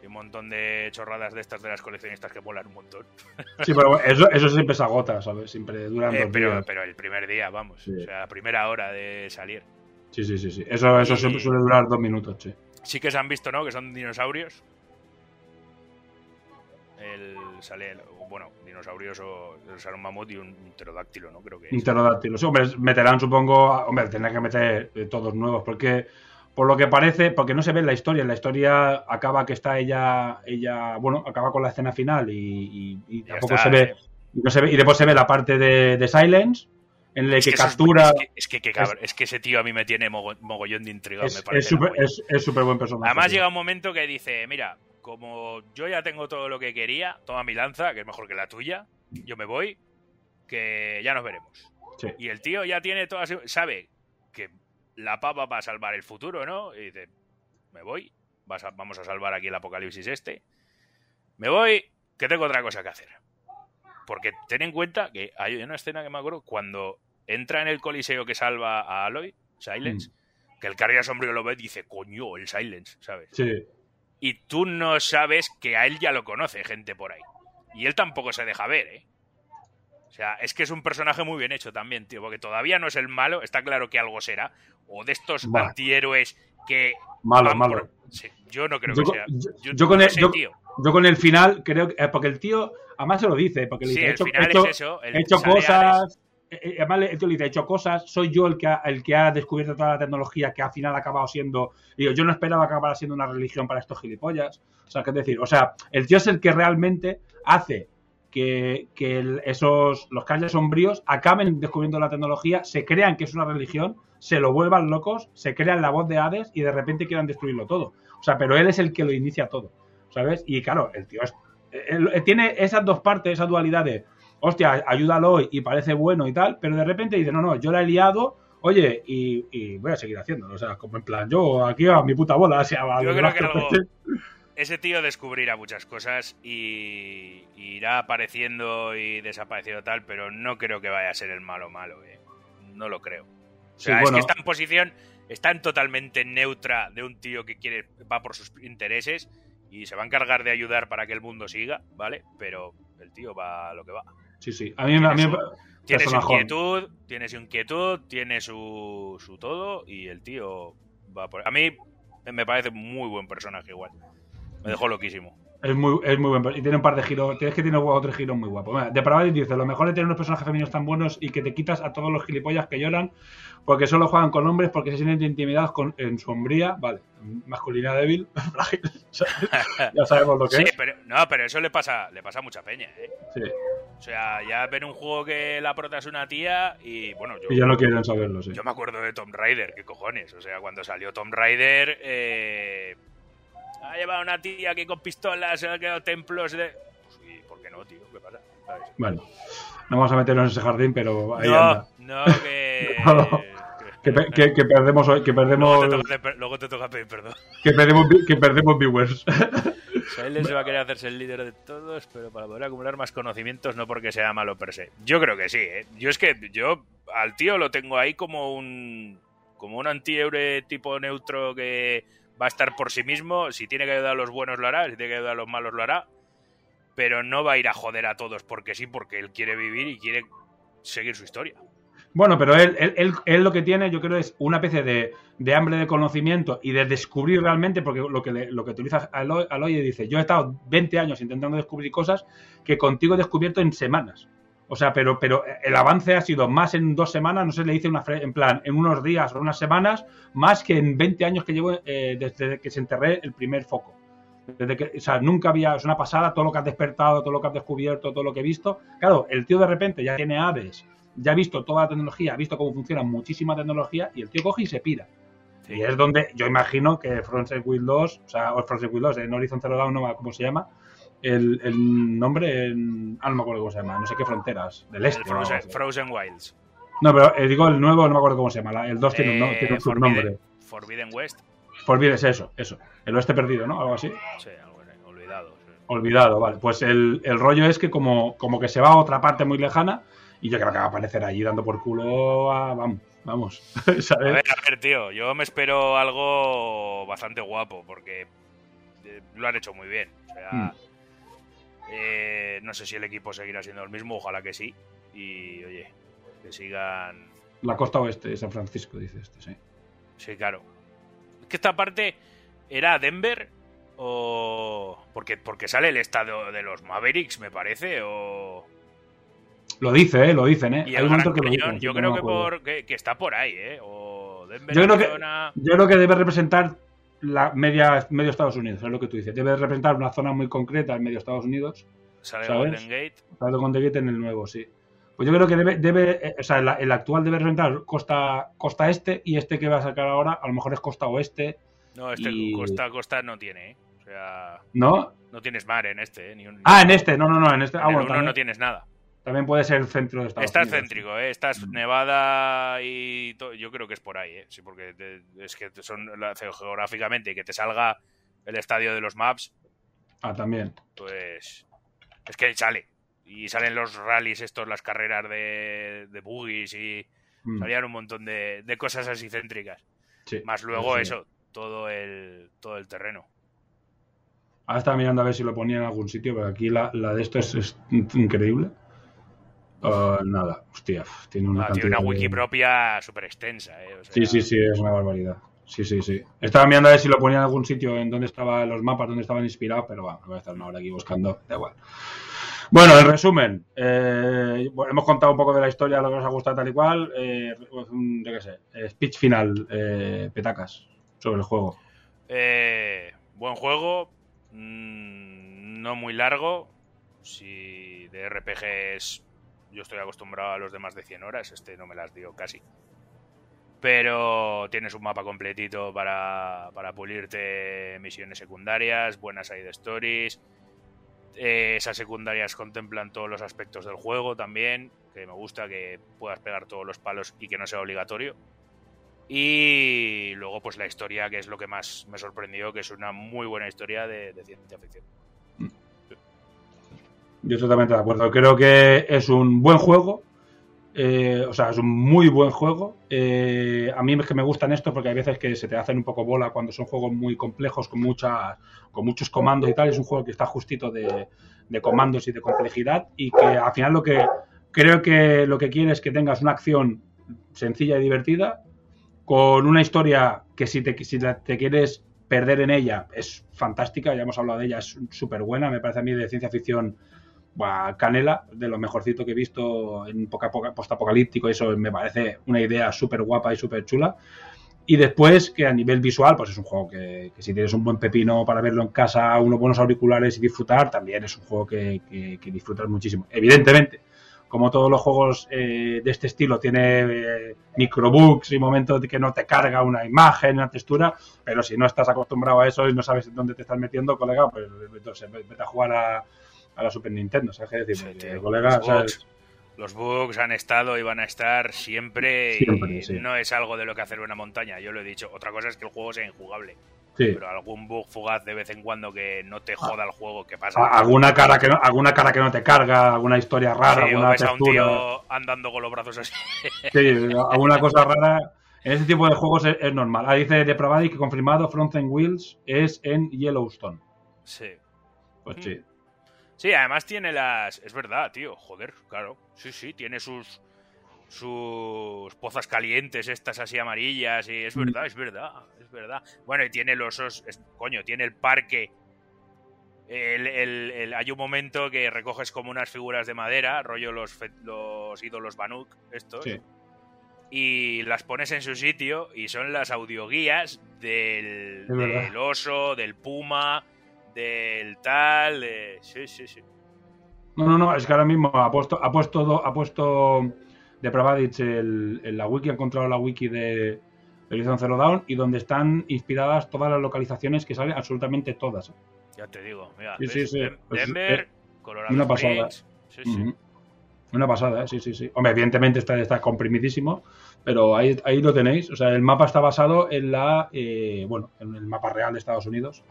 Y un montón de chorradas de estas de las coleccionistas que molan un montón. Sí, pero bueno, eso, eso siempre se agota, ¿sabes? Siempre duran Eh, dos pero, días. pero el primer día, vamos. Sí. O sea, la primera hora de salir. Sí, sí, sí, sí. Eso, eso Y- suele durar dos minutos, sí. Sí que se han visto, ¿no? Que son dinosaurios. El sale, el- bueno, dinosaurios o sale un mamut y un pterodáctilo, ¿no? Creo que es. Pterodáctilos. Sí, hombre, meterán, supongo. Hombre, tendrán que meter eh, todos nuevos. Porque, por lo que parece, porque no se ve en la historia. En la historia acaba que está ella. ella Bueno, acaba con la escena final y, y- tampoco está, se ve, eh. no se ve. Y después se ve la parte de, de Silence, en la Es que, captura. Es que, es que, cabrón, es que ese tío a mí me tiene mogo- mogollón de intriga. Es súper es, buen personaje. Además tío. llega un momento que dice, mira, como yo ya tengo todo lo que quería, toma mi lanza, que es mejor que la tuya, yo me voy, que ya nos veremos. Sí. Y el tío ya tiene todas... Sabe que la papa va a salvar el futuro, ¿no? Y dice, me voy, vas a- vamos a salvar aquí el apocalipsis este. Me voy, que tengo otra cosa que hacer. Porque ten en cuenta que hay una escena que me acuerdo cuando entra en el coliseo que salva a Aloy, Silence, que el carga sombrío lo ve y dice, coño, el Silence, ¿sabes? Sí. Y tú no sabes que a él ya lo conoce gente por ahí. Y él tampoco se deja ver, ¿eh? O sea, es que es un personaje muy bien hecho también, tío, porque todavía no es el malo, está claro que algo será. O de estos antihéroes que... Malo, malo. por- Sí, yo no creo Yo que sea. yo- Yo, yo con no el- sé, tío. Yo con el final creo que. eh, porque el tío. Además se lo dice. Porque le Sí, dice: he hecho, final he hecho- es eso. el he hecho sale Hades. cosas. Eh, eh, Además, el tío le dice: he hecho cosas. Soy yo el que ha, descubierto toda la tecnología que al final ha acabado siendo. Yo no esperaba que siendo una religión para estos gilipollas. O sea, ¿qué decir? O sea, el tío es el que realmente hace que, esos los calles sombríos acaben descubriendo la tecnología, se crean que es una religión, se lo vuelvan locos, se crean la voz de Hades y de repente quieran destruirlo todo. O sea, pero él es el que lo inicia todo, ¿sabes? Y claro, el tío él tiene esas dos partes, esa dualidad de, hostia, ayúdalo y parece bueno y tal, pero de repente dice, no, no, yo la he liado, oye, y, y voy a seguir haciéndolo. O sea, como en plan, yo aquí a mi puta bola, o sea, a Yo creo que algo- ese tío descubrirá muchas cosas y y irá apareciendo y desapareciendo tal, pero no creo que vaya a ser el malo malo, eh. No lo creo. O Sí, sea, es que está en posición, está en totalmente neutra de un tío que quiere, va por sus intereses y se va a encargar de ayudar para que el mundo siga, ¿vale? Pero el tío va a lo que va. Sí, sí. A mí, a mí Tiene Tiene su inquietud, tiene su inquietud, tiene su, su todo y el tío va por... A mí me parece muy buen personaje igual. Me dejó loquísimo. Es muy, es muy buen. Y tiene un par de giros. Tienes que tiene otro giro muy guapo. Mira, De dice: Lo mejor es tener unos personajes femeninos tan buenos y que te quitas a todos los gilipollas que lloran porque solo juegan con hombres porque se sienten intimidados con, en sombría. Vale, masculinidad débil. frágil, ya sabemos lo que Sí, es. pero, no, pero eso le pasa, le pasa a mucha peña, ¿eh? Sí. O sea, ya ven un juego que la prota es una tía y bueno, yo, Y ya no quieren saberlo, sí. yo me acuerdo de Tomb Raider, qué cojones. O sea, cuando salió Tomb Raider, eh, ha llevado una tía aquí con pistolas, se ha quedado templos de... Pues, ¿y por qué no, tío? ¿Qué pasa? ¿Sabes? Bueno, no vamos a meternos en ese jardín, pero ahí no, anda. no, que... Que, pe- que- que perdemos hoy- que perdemos Luego te, toca, luego te toca pedir perdón. que perdemos que perdemos viewers. Silence va a querer hacerse el líder de todos, pero para poder acumular más conocimientos, no porque sea malo per se. Yo creo que sí, ¿eh? Yo es que yo al tío lo tengo ahí como un como un antihéroe tipo neutro que va a estar por sí mismo. Si tiene que ayudar a los buenos lo hará, si tiene que ayudar a los malos lo hará. Pero no va a ir a joder a todos porque sí, porque él quiere vivir y quiere seguir su historia. Bueno, pero él, él, él, él lo que tiene, yo creo, es una especie de, de hambre de conocimiento y de descubrir realmente, porque lo que, le- lo que utiliza Aloy, Aloy dice, yo he estado 20 años intentando descubrir cosas que contigo he descubierto en semanas. O sea, pero, pero el avance ha sido más en dos semanas, no sé, le dice una en plan, en unos días o unas semanas, más que en 20 años que llevo eh, desde que se enterré el primer foco. Desde que, o sea, nunca había, es una pasada todo lo que has despertado, todo lo que has descubierto, todo lo que he visto. Claro, el tío de repente ya tiene aves, ya ha visto toda la tecnología, ha visto cómo funciona muchísima tecnología y el tío coge y se pira. Y es donde yo imagino que Frontier Will 2, o sea, o Frontier Will 2, en Horizon Zero Dawn, no me cómo se llama, el, el nombre, en, ah, no me acuerdo cómo se llama, no sé qué fronteras, del este. El Frozen, así. Frozen Wilds. No, pero eh, digo el nuevo, no me acuerdo cómo se llama, la- el 2 tiene un, no- Eh, tiene un Forbidden, nombre. Forbidden West. Forbidden es eso, eso. El oeste perdido, ¿no? Algo así. Sí, algo así, olvidado. sí. Olvidado, vale. Pues el, el rollo es que como, como que se va a otra parte muy lejana y yo creo que va a aparecer allí dando por culo a... Vamos, vamos. A ver, a ver, tío, yo me espero algo bastante guapo porque eh, lo han hecho muy bien. O sea, Mm. eh, no sé si el equipo seguirá siendo el mismo, ojalá que sí. Y oye, que sigan. La costa oeste de San Francisco, dice este, sí. Sí, claro. Es que esta parte era Denver o. Porque, porque sale el estado de los Mavericks, me parece, o. Lo dice, ¿eh? Lo dicen, ¿eh? Y Hay el un momento que lo dicen. yo creo no que, por, que, que está por ahí, ¿eh? O Denver, Yo creo, que, Arizona. yo creo que debe representar la media, medio Estados Unidos, es lo que tú dices. Debe representar una zona muy concreta en medio Estados Unidos. Sale ¿sabes? Golden Gate. Con The Gate en el nuevo, sí. Pues yo creo que debe, debe eh, o sea, el, el actual debe representar costa, costa este y este que va a sacar ahora a lo mejor es costa oeste, No, este Y- costa costa no tiene, ¿eh? O sea, ¿no? no tienes mar en este, ¿eh? Ni un- Ah, en este, no, no, no, en este. en Ah, el bueno, uno también, no tienes nada. También puede ser el centro de Estados Estás Unidos. céntrico, ¿eh? Estás Nevada y to- yo creo que es por ahí, ¿eh? Sí, porque te- es que son geográficamente y que te salga el estadio de los maps, Ah, también. pues es que sale. Y salen los rallies estos, las carreras de, de buggies y Mm, salían un montón de, de cosas así céntricas. sí. Más luego Sí. eso, todo el, todo el terreno. Ahora estaba mirando a ver si lo ponía en algún sitio, pero aquí la, la de esto es, es increíble. Ah, nada, hostia, tiene una Ah, tiene una de- wiki propia súper extensa, ¿eh? O sea, Sí, sí, sí, es una barbaridad. Sí, sí, sí. Estaba mirando a ver si lo ponía en algún sitio en donde estaban los mapas, donde estaban inspirados, pero bueno, voy a estar una hora aquí buscando, da igual. Bueno, en resumen, eh, hemos contado un poco de la historia, lo que nos ha gustado tal y cual. Eh, yo qué sé, eh, speech final, eh, petacas, sobre el juego. Eh, buen juego, mm, no muy largo. Si de RPGs yo estoy acostumbrado a los de más de 100 horas, este no me las dio casi. Pero tienes un mapa completito para, para pulirte misiones secundarias, buenas side stories. Eh, esas secundarias contemplan todos los aspectos del juego también, que me gusta que puedas pegar todos los palos y que no sea obligatorio. Y luego, pues la historia, que es lo que más me sorprendió, que es una muy buena historia de, de ciencia ficción. Yo totalmente de acuerdo. Creo que es un buen juego. eh, o sea, es un muy buen juego. Eh, a mí es que me gustan estos porque hay veces que se te hacen un poco bola cuando son juegos muy complejos, con, mucha, con muchos comandos y tal. Es un juego que está justito de, comandos y de complejidad. Y que al final lo que creo que lo que quiere es que tengas una acción sencilla y divertida, con una historia que si te, si te quieres perder en ella es fantástica, ya hemos hablado de ella, es súper buena, me parece a mí de ciencia ficción canela, de lo mejorcito que he visto en poca, poca, postapocalíptico, eso me parece una idea súper guapa y súper chula. Y después, que a nivel visual, pues es un juego que, si tienes un buen pepino para verlo en casa, unos buenos auriculares y disfrutar, también es un juego que, que, disfrutas muchísimo. Evidentemente, como todos los juegos eh, de este estilo, tiene eh, microbugs y momentos que no te carga una imagen, una textura, pero si no estás acostumbrado a eso y no sabes dónde te estás metiendo, colega, pues entonces vete a jugar a, a la Super Nintendo, ¿sabes qué decir? Sí, Porque, tío, colega, los, ¿sabes? bugs, los bugs han estado y van a estar siempre, Siempre, y sí. no es algo de lo que hacer una montaña, yo lo he dicho. Otra cosa es que el juego sea injugable, Sí. pero algún bug fugaz de vez en cuando que no te joda el juego, que pasa? A- alguna cara que no, alguna cara que no te carga, alguna historia rara, Sí, alguna ves a un textura. tío andando con los brazos así. Sí, alguna cosa rara. En ese tipo de juegos es, es normal. Ah, dice de Probadi que confirmado Frozen Wheels es en Yellowstone. Sí. Pues Mm. sí. Sí, además tiene las. Es verdad, tío. Joder, claro. Sí, sí, tiene sus. Sus pozas calientes, estas así amarillas. Y es Mm. verdad, es verdad, es verdad. Bueno, y tiene los. os- es- coño, tiene el parque. El, el- el- hay un momento que recoges como unas figuras de madera, rollo los, los ídolos Banuk, estos. Sí. Y las pones en su sitio y son las audioguías del, del oso, del puma, del tal. Sí, sí, sí. No, no, no, es que ahora mismo ha puesto, ha puesto, ha puesto de Pravadic el, la wiki, ha encontrado la wiki de, Horizon Zero Dawn y donde están inspiradas todas las localizaciones que salen, absolutamente todas. Ya te digo. Mira, Sí, ¿ves? sí, sí. Dem- Pues, Denver, eh, Colorado una pasada. Sí. Una pasada, ¿eh? sí, sí, sí. Hombre, evidentemente está, está comprimidísimo, pero ahí, ahí lo tenéis. O sea, el mapa está basado en la, eh, bueno, en el mapa real de Estados Unidos.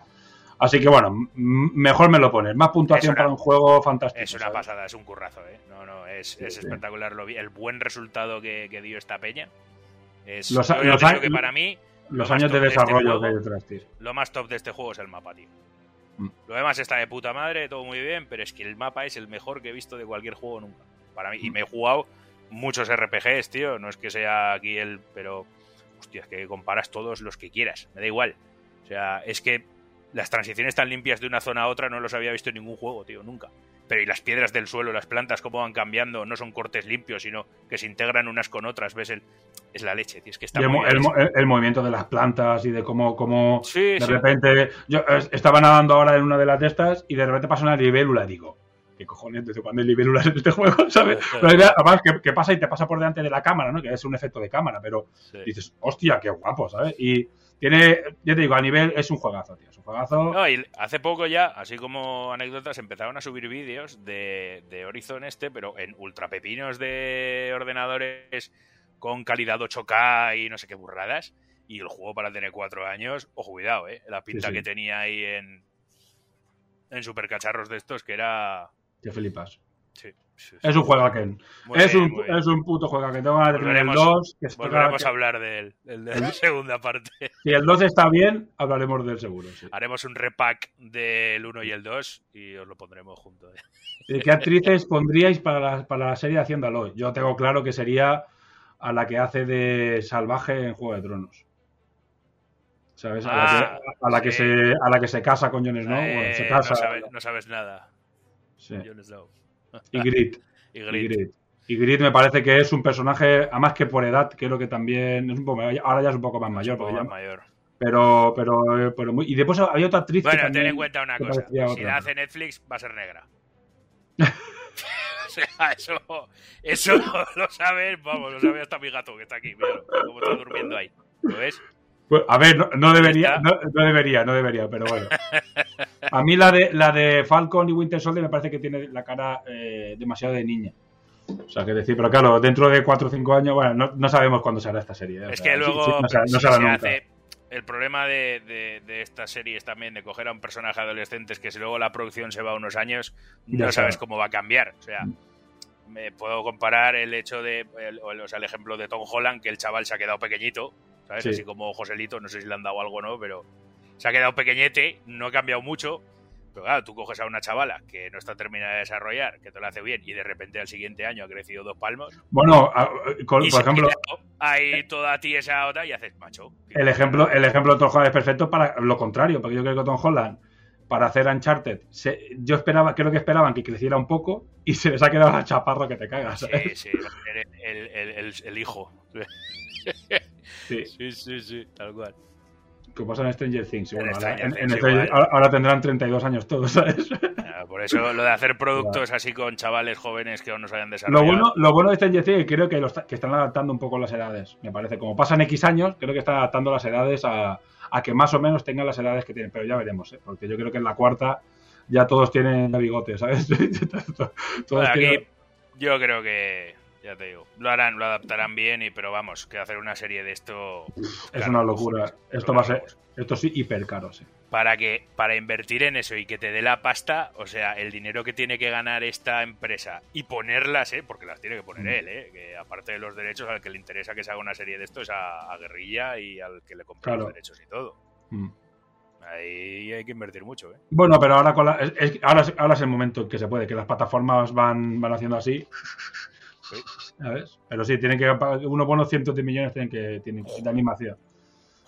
Así que bueno, mejor me lo pones. Más puntuación una- para un juego fantástico. Es una ¿sabes? pasada, es un currazo, ¿eh? No, no, es, Sí, es sí. espectacular lo el buen resultado que, que dio esta peña. Es, Los, yo los te digo a- que para mí lo los años de este desarrollo juego- que hay detrás, tío. Lo más top de este juego es el mapa, tío. Mm. Lo demás está de puta madre, todo muy bien, pero es que el mapa es el mejor que he visto de cualquier juego nunca. Para Mm. mí. Y me he jugado muchos RPGs, tío. No es que sea aquí el. Pero. Hostia, es que comparas todos los que quieras. Me da igual. O sea, es que las transiciones tan limpias de una zona a otra no los había visto en ningún juego, tío, nunca. Pero y las piedras del suelo, las plantas, cómo van cambiando, no son cortes limpios, sino que se integran unas con otras, ves el. Es la leche, tío. Es que está el, el movimiento de las plantas y de cómo, cómo Sí, de sí. repente yo estaba nadando ahora en una de las de estas y de repente pasa una libélula digo, ¿qué cojones? ¿Desde cuándo hay libélulas en este juego? ¿Sabes? Pero idea, además, que, que pasa y te pasa por delante de la cámara, ¿no? Que es un efecto de cámara, pero Sí. dices, hostia, qué guapo, ¿sabes? Y tiene, ya te digo, a nivel es un juegazo, tío. Es un juegazo. No, y hace poco ya, así como anécdotas, empezaron a subir vídeos de, de Horizon este, pero en ultrapepinos de ordenadores con calidad 8K y no sé qué burradas. Y el juego para tener cuatro años, ojo, cuidado, ¿eh? La pinta Sí, sí. que tenía ahí en, en supercacharros de estos, que era... Te flipas. Sí, sí, sí. Es un juegaken. Es bien, un, es un puto juegaken. Tengo ganas de tener el Volveremos- 2. Que Volveremos a hablar del, del de la segunda parte. Si el 2 está bien, hablaremos del seguro. Sí. Haremos un repack del 1 y el 2 y os lo pondremos juntos. ¿eh? ¿Y ¿Qué actrices pondríais para la, para la serie de Hacienda Aloy? Yo tengo claro que sería a la que hace de salvaje en Juego de Tronos. ¿Sabes? A la, Ah, que, a la que sí. se, a la que se casa con Jon Snow. Eh, bueno, se casa. no, sabes, no sabes nada. sí. Jon Snow. Y Grit. Y Y Grit. Y Grit me parece que es un personaje, además que por edad, creo que también es un poco ahora ya es un poco más mayor, Un poco más ya- mayor. pero, pero, pero muy- y después había otra actriz que Bueno, también ten en cuenta una que cosa. Si otra. la hace Netflix, va a ser negra. o sea, eso, eso lo sabes, vamos, lo sabe hasta mi gato que está aquí, míralo, como está durmiendo ahí. ¿Lo ves? Pues, a ver, no, no debería, no, no debería, no debería, pero bueno. A mí la de la de Falcon y Winter Soldier me parece que tiene la cara eh, demasiado de niña. O sea, que decir, pero claro, dentro de 4 o 5 años, bueno, no, no sabemos cuándo se hará esta serie. ¿eh? Es que luego sí, no se, si se nunca. hace el problema de, de, de estas series también de coger a un personaje adolescente es que si luego la producción se va unos años no Ya sabes está. cómo va a cambiar o sea me puedo comparar el hecho de el, o sea el ejemplo de Tom Holland que el chaval se ha quedado pequeñito sabes Sí. así como Joselito no sé si le han dado algo o no pero se ha quedado pequeñete no ha cambiado mucho. Pero claro, tú coges a una chavala que no está terminada de desarrollar, que te lo hace bien, y de repente al siguiente año ha crecido dos palmos, Bueno, a- con- y por ejemplo, ha quedado ahí toda tiesa otra y haces macho. el ejemplo, el ejemplo de Tom Holland es perfecto para lo contrario, porque yo creo que Tom Holland, para hacer Uncharted, se- yo esperaba, creo que esperaban que creciera un poco y se les ha quedado a chaparro que te cagas. Sí, ¿sabes? sí, el- el hijo. Sí. Sí, sí, sí, tal cual. Que pasa en Stranger Things. En bueno, ahora, Stranger en- en Things igual. ahora- tendrán 32 años todos, ¿sabes? Por eso lo de hacer productos así con chavales jóvenes que aún no se hayan desarrollado. Lo bueno, lo bueno de Stranger Things es que creo que, lo está- que están adaptando un poco las edades, me parece. Como pasan X años, creo que están adaptando las edades a, a que más o menos tengan las edades que tienen. Pero ya veremos, ¿eh? porque yo creo que en la cuarta ya todos tienen bigote, ¿sabes? todos Bueno, aquí tienen- yo creo que, ya te digo, lo harán, lo adaptarán bien, y pero vamos, que hacer una serie de esto... Es claro, una locura. cojones, Esto va a ser, esto sí, hiper caro, sí. para que para invertir en eso y que te dé la pasta, o sea, el dinero que tiene que ganar esta empresa y ponerlas, ¿eh? porque las tiene que poner Mm. él, ¿eh? que aparte de los derechos, al que le interesa que se haga una serie de esto es a, a Guerrilla y al que le compra Claro. los derechos y todo. Mm. Ahí hay que invertir mucho, ¿eh? Bueno, pero ahora, con la- es- es- ahora, ahora es el momento en que se puede, que las plataformas van, van haciendo así. Sí. ¿Sabes? Pero sí, tienen que unos buenos cientos de millones tienen que tienen de animación.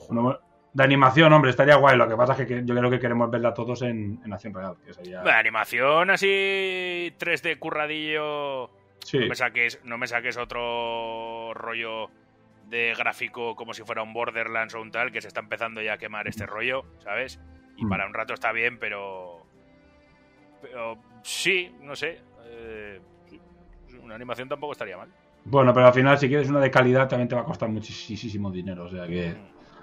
Uno de animación, hombre, estaría guay. Lo que pasa es que, yo creo que queremos verla todos en, en acción real. Que sería... Bueno, animación así 3D curradillo. Sí. No me saques, no me saques otro rollo de gráfico como si fuera un Borderlands o un tal, que se está empezando ya a quemar este rollo, ¿sabes? Y Mm. para un rato está bien, pero. Pero sí, no sé. eh, una animación tampoco estaría mal. Bueno, pero al final, si quieres una de calidad, también te va a costar muchísimo dinero. O sea que.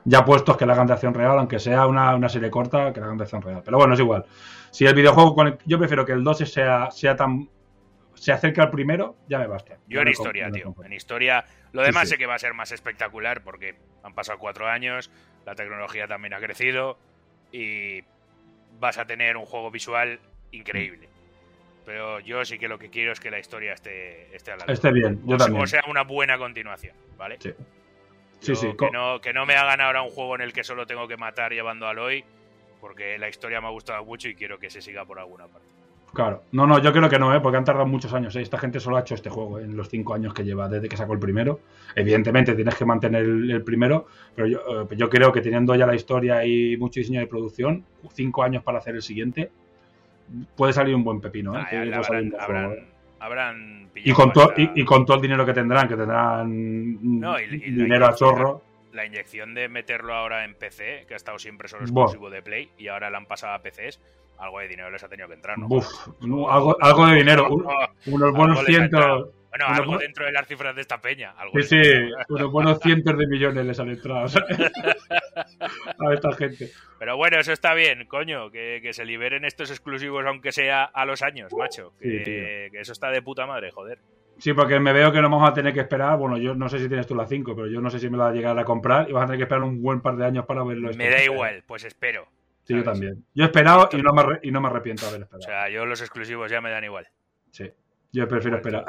Ya puestos que la hagan de acción real, aunque sea una, una serie corta, que la hagan de acción real. Pero bueno, es igual. Si el videojuego. Con el- yo prefiero que el 2 sea, sea tan. Se acerque al primero, ya me basta. Yo en historia, tío. En historia. Lo Sí, demás sí. sé que va a ser más espectacular porque han pasado cuatro años, la tecnología también ha crecido y vas a tener un juego visual increíble. Pero yo sí que lo que quiero es que la historia esté, esté a la. Esté bien, yo o, también. o sea, una buena continuación, ¿vale? Sí. Yo Sí, sí. Que no, que no me hagan ahora un juego en el que solo tengo que matar llevando a Aloy, porque la historia me ha gustado mucho y quiero que se siga por alguna parte. Claro. No, no, yo creo que no, ¿eh? porque han tardado muchos años. ¿eh? Esta gente solo ha hecho este juego ¿eh? en los cinco años que lleva desde que sacó el primero. Evidentemente tienes que mantener el, el primero, pero yo, eh, yo creo que teniendo ya la historia y mucho diseño de producción, cinco años para hacer el siguiente, puede salir un buen pepino. ¿eh? Ah, ya habrán, buen habrán, juego, ¿eh? habrán Y con, to- y, y con todo el dinero que tendrán, que tendrán No, y- y la dinero a chorro. La inyección de meterlo ahora en PC, que ha estado siempre solo exclusivo de Play, y ahora la han pasado a PCs, algo de dinero les ha tenido que entrar, ¿no? No, algo, algo de dinero, un- unos buenos cientos. Bueno, algo bu- dentro de las cifras de esta peña. Algo Sí, sí, unos buenos cientos de millones les han entrado a esta gente. Pero bueno, eso está bien, coño, que, que se liberen estos exclusivos aunque sea a los años, macho. Que, eso está de puta madre, joder. Sí, porque me veo que no vamos a tener que esperar. Bueno, yo no sé si tienes tú la 5, pero yo no sé si me la va a llegar a comprar y vas a tener que esperar un buen par de años para verlo. Me da igual, pues espero. Sí, yo también. Yo he esperado y no me, y no me arrepiento de haber O esperado. sea, yo los exclusivos ya me dan igual. Sí, yo prefiero esperar.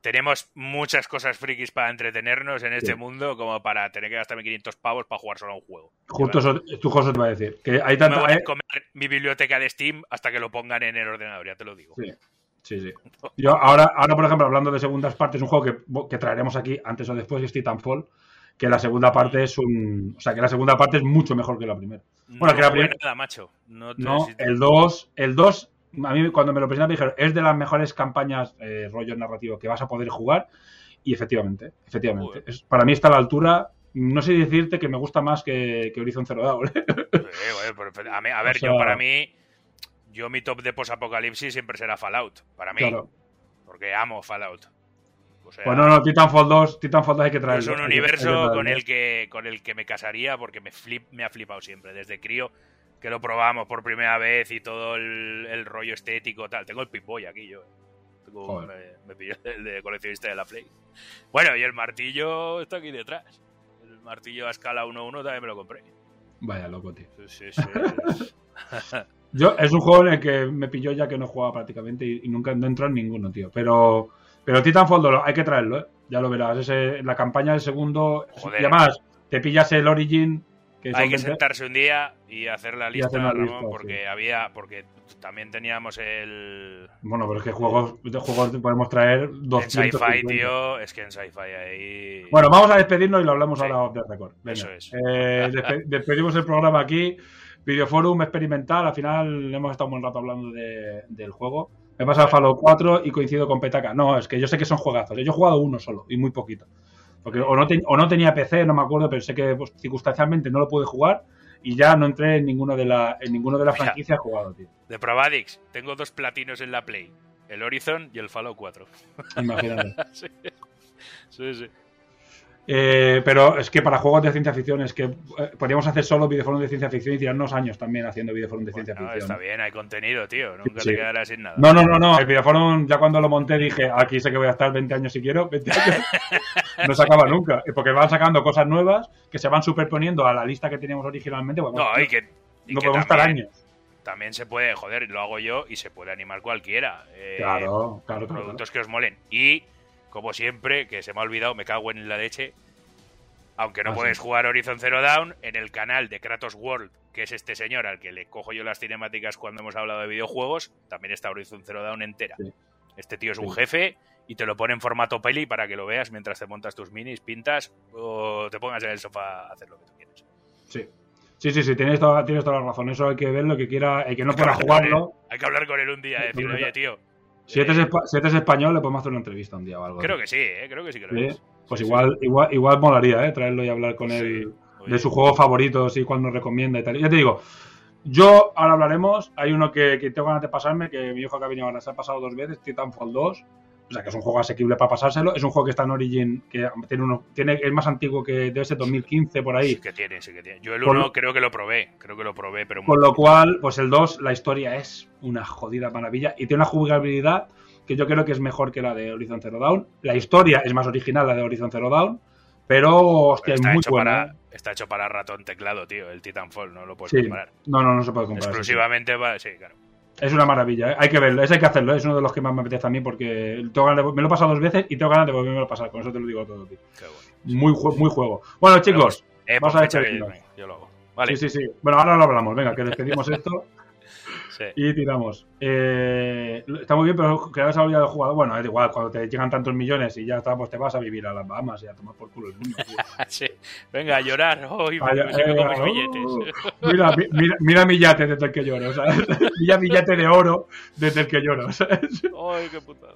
Tenemos muchas cosas frikis para entretenernos en este Sí. mundo como para tener que gastarme 500 pavos para jugar solo a un juego. justo eso, tu te va a decir. Que hay No me tanta. voy a comer mi biblioteca de Steam hasta que lo pongan en el ordenador, ya te lo digo. Sí, sí, sí. Yo ahora, ahora, por ejemplo, hablando de segundas partes, un juego que, que traeremos aquí antes o después es Titanfall, que la segunda parte es un... O sea, que la segunda parte es mucho mejor que la primera. Bueno, no que la primera... nada, macho. No, No, el 2, el 2, a mí cuando me lo presentaron me dijeron, es de las mejores campañas eh, rollo narrativo que vas a poder jugar. Y efectivamente, efectivamente. Es- para mí está a la altura. No sé decirte que me gusta más que, que Horizon Zero Dawn. ¿eh? Sí, a, mí- a ver, O sea- yo para mí, yo mi top de posapocalipsis siempre será Fallout. Para mí, Claro. porque amo Fallout. O sea, Pues no, no, Titanfall 2, Titanfall 2 hay que traerlo. es un que- universo con el que con el que me casaría porque me flip, me ha flipado siempre desde crío que lo probamos por primera vez y todo el, el rollo estético tal. Tengo el Pip-Boy aquí yo. Tengo- me, me pillé el de coleccionista de la Play. Bueno, y el martillo está aquí detrás. El martillo a escala 1-1 también me lo compré. Vaya loco, tío. Sí, sí, sí. Yo, es un juego en el que me pilló ya que no jugaba prácticamente y, y nunca no entró en ninguno, tío. Pero, pero Titanfall 2 hay que traerlo, ¿eh? Ya lo verás. Ese, la campaña del segundo. Joder. Y además, te pillas el Origin. Que Hay que 20 sentarse un día y hacer la lista, hacer Ramón, lista, porque sí. había, porque también teníamos el Bueno, pero es que juegos, de juegos podemos traer en 200. sci-fi, tío, es que en sci-fi ahí. Bueno, vamos a despedirnos y lo hablamos Sí. ahora off the record. Venga. Eso es. Eh, despe- despedimos el programa aquí. Videoforum experimental. Al final hemos estado un buen rato hablando de- del juego. Me he pasado Fallout 4 y coincido con Petaca. No, es que yo sé que son juegazos. Yo he jugado uno solo y muy poquito. Porque o no, te- o no tenía PC, no me acuerdo, pero sé que pues, circunstancialmente no lo pude jugar y ya no entré en ninguno de la en ninguno de las franquicias jugado, tío. De Probadix, tengo dos platinos en la Play. El Horizon y el Fallout 4. Imagínate. sí. sí, sí. Eh, pero es que para juegos de ciencia ficción es que eh, podríamos hacer solo videoforos de ciencia ficción y tirarnos años también haciendo videoforos de ciencia ficción. está bien, hay contenido, tío. Nunca Sí. te quedarás sin nada. No, no, no, no. El videoforum ya cuando lo monté dije, aquí sé que voy a estar 20 años si quiero, 20 años. No se acaba nunca. Porque van sacando cosas nuevas que se van superponiendo a la lista que teníamos originalmente. Bueno, No, y que, y no que podemos estar años. también se puede, joder, lo hago yo y se puede animar cualquiera. Eh, Claro, claro, claro. productos que os molen. Y, como siempre, que se me ha olvidado, me cago en la leche. Aunque no Ah, puedes sí. jugar Horizon Zero Dawn, en el canal de Kratos World, que es este señor al que le cojo yo las cinemáticas cuando hemos hablado de videojuegos, también está Horizon Zero Dawn entera. Sí. Este tío es un Sí. jefe y te lo pone en formato peli para que lo veas mientras te montas tus minis, pintas o te pongas en el sofá a hacer lo que tú quieras. Sí. Sí, sí, sí, tienes toda, tienes toda la razón. Eso hay que verlo, que quiera, el que no Hay él. jugarlo. Hay que hablar con él un día decirle, oye, tío. Si este, eh, espa- si este es español, le podemos hacer una entrevista un día o algo. Creo que sí, eh, creo que sí que lo Sí, es. Pues Sí, sí. igual, igual, igual molaría, ¿eh? Traerlo y hablar con él de sus juegos favoritos y cuál nos recomienda y tal. Ya te digo, Yo, ahora hablaremos, hay uno que, que tengo ganas de pasarme, que mi hijo que ha venido ahora se ha pasado dos veces, Titanfall 2. O sea, que es un juego asequible para pasárselo. Es un juego que está en Origin, que tiene uno, tiene, es más antiguo que debe ser 2015 por ahí. Sí que tiene, sí que tiene. Yo el Con 1 lo- creo que lo probé, creo que lo probé, pero Con lo cual, pues el 2, la historia es una jodida maravilla y tiene una jugabilidad que yo creo que es mejor que la de Horizon Zero Dawn. La historia es más original, la de Horizon Zero Dawn, pero, hostia, está, es muy hecho buena. para, ¿eh? está hecho para ratón teclado, tío, el Titanfall, no lo puedes Sí. comparar. No, no, no se puede comparar. sí, sí. Exclusivamente para... Sí, claro. Es una maravilla, ¿eh? hay que verlo, eso hay que hacerlo, es uno de los que más me apetece a mí porque tengo ganas de- me lo he pasado dos veces y tengo ganas de volverme a pasar, con eso te lo digo todo, tío. Qué bueno. Muy, ju- muy juego. Bueno, chicos, Eh, vamos pon a fecha que despedirnos. venga, yo lo hago. Vale. Sí, sí, sí. Bueno, ahora lo hablamos, venga, que despedimos esto Sí. y tiramos. Eh, está muy bien, pero que habías olvidado el jugador. Bueno, es igual, cuando te llegan tantos millones y ya está, pues te vas a vivir a las Bahamas y a tomar por culo el mundo. Sí. Venga, a llorar. Hoy mis eh, billetes. Mira, mi- mira, mira mi yate desde el que lloro, ¿sabes? Mira mi yate de oro desde el que lloro, ¿sabes? Ay, qué putada.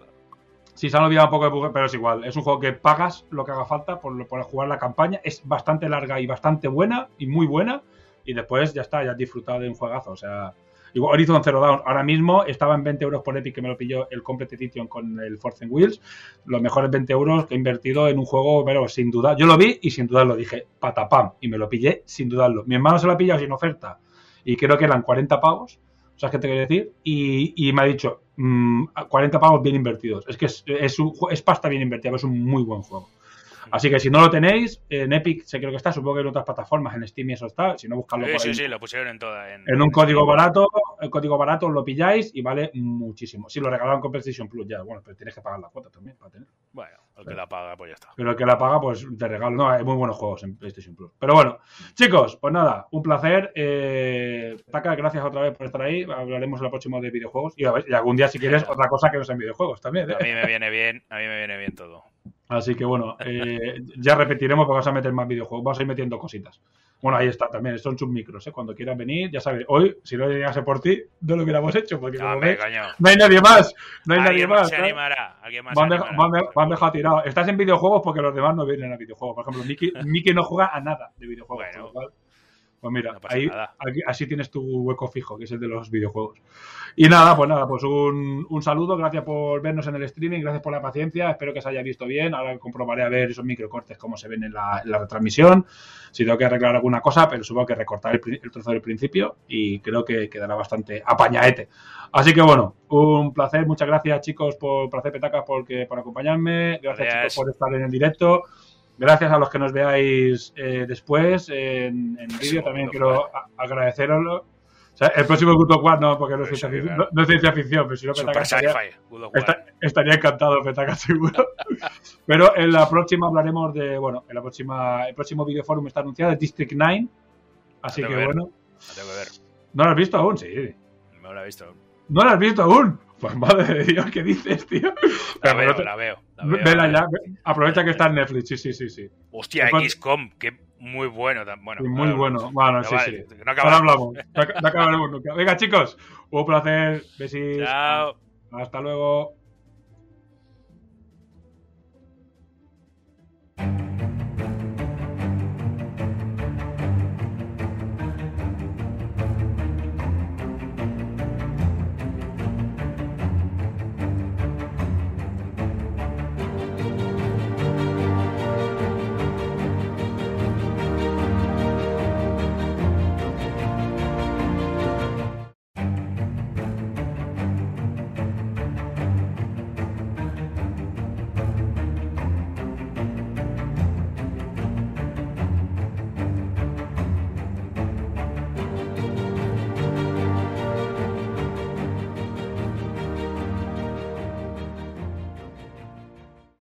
Sí, se han olvidado un poco de bug, pero es igual. Es un juego que pagas lo que haga falta por, por jugar la campaña. Es bastante larga y bastante buena, y muy buena. Y después ya está, ya has disfrutado de un juegazo. O sea, igual Horizon Zero Dawn ahora mismo estaba en 20 euros por Epic, que me lo pilló el Complete Edition con el Force and Wheels. Los mejores 20 euros que he invertido en un juego, pero sin duda. Yo lo vi y sin dudarlo dije, patapam. Y me lo pillé sin dudarlo. Mi hermano se lo ha pillado sin oferta. Y creo que eran 40 pavos. ¿Sabes qué te quiero decir? Y, y me ha dicho, mm, 40 pavos bien invertidos. Es que es, es, un es pasta bien invertida, pero es un muy buen juego. Así que si no lo tenéis, en Epic sé creo que está, supongo que en otras plataformas, en Steam y eso está. Si no, buscadlo Sí, por ahí. sí, sí, lo pusieron en toda. En, En un código Steam. barato, el código barato lo pilláis y vale muchísimo. Si lo regalaron con PlayStation Plus, ya, bueno, pero tienes que pagar la cuota también para tener. Bueno, el que la paga, pues ya está. Pero el que la paga, pues te regalo. No, hay muy buenos juegos en PlayStation Plus. Pero bueno, chicos, pues nada, un placer. Eh, Taka, gracias otra vez por estar ahí. Hablaremos en el próximo de videojuegos. Y, a ver, y algún día, si quieres, otra cosa que no sean videojuegos también. ¿eh? A mí me viene bien, a mí me viene bien todo. Así que bueno, eh, ya repetiremos porque vamos a meter más videojuegos. Vamos a ir metiendo cositas. Bueno, ahí está también. Son submicros, ¿eh? Cuando quieran venir, ya sabes. Hoy, si no llegase por ti, no lo hubiéramos hecho. Porque como ves, no hay nadie más. No hay nadie más se ¿sabes? animará. Alguien más Van, se animará. van de- van dejado tirado. Estás en videojuegos porque los demás no vienen a videojuegos. Por ejemplo, Miki, Miki no juega a nada de videojuegos. Bueno. Pues mira, No ahí, aquí- así tienes tu hueco fijo, que es el de los videojuegos. Y nada, pues nada, pues un, un saludo. Gracias por vernos en el streaming, gracias por la paciencia. Espero que se haya visto bien. Ahora comprobaré a ver esos microcortes cómo se ven en la, en la retransmisión. Si tengo que arreglar alguna cosa, pero supongo que recortar el, trozo del principio y creo que quedará bastante apañaete. Así que bueno, un placer. Muchas gracias, chicos, por, hacer petacas, porque, por acompañarme. Gracias, Gracias. chicos, por estar en el directo. Gracias a los que nos veáis eh, después en, en vídeo. También quiero agradeceroslo. O sea, el próximo Good of War no, porque no es ciencia ficción, no, no es ciencia ficción, pero si no, Super Petacas estaría, estaría encantado, Petacas, seguro. Pero en la próxima hablaremos de, bueno, en la próxima, el próximo videoforum está anunciado, es District 9. Así que que bueno. Tengo que ver. ¿No lo has visto aún? Sí. No la he visto. ¿No lo has visto aún? Pues madre de Dios, ¿qué dices, tío? La Pero veo, no te- la veo. Veo. Vela ya, ve- aprovecha que está en Netflix, sí, sí, sí, sí. Hostia, XCOM, que muy bueno. bueno Sí, muy ahora bueno. Bueno, No sí, vale, sí. No Ahora acabamos. hablamos. No, ac- no acabaremos nunca. Venga, chicos, un placer. Besitos. Chao. Hasta luego.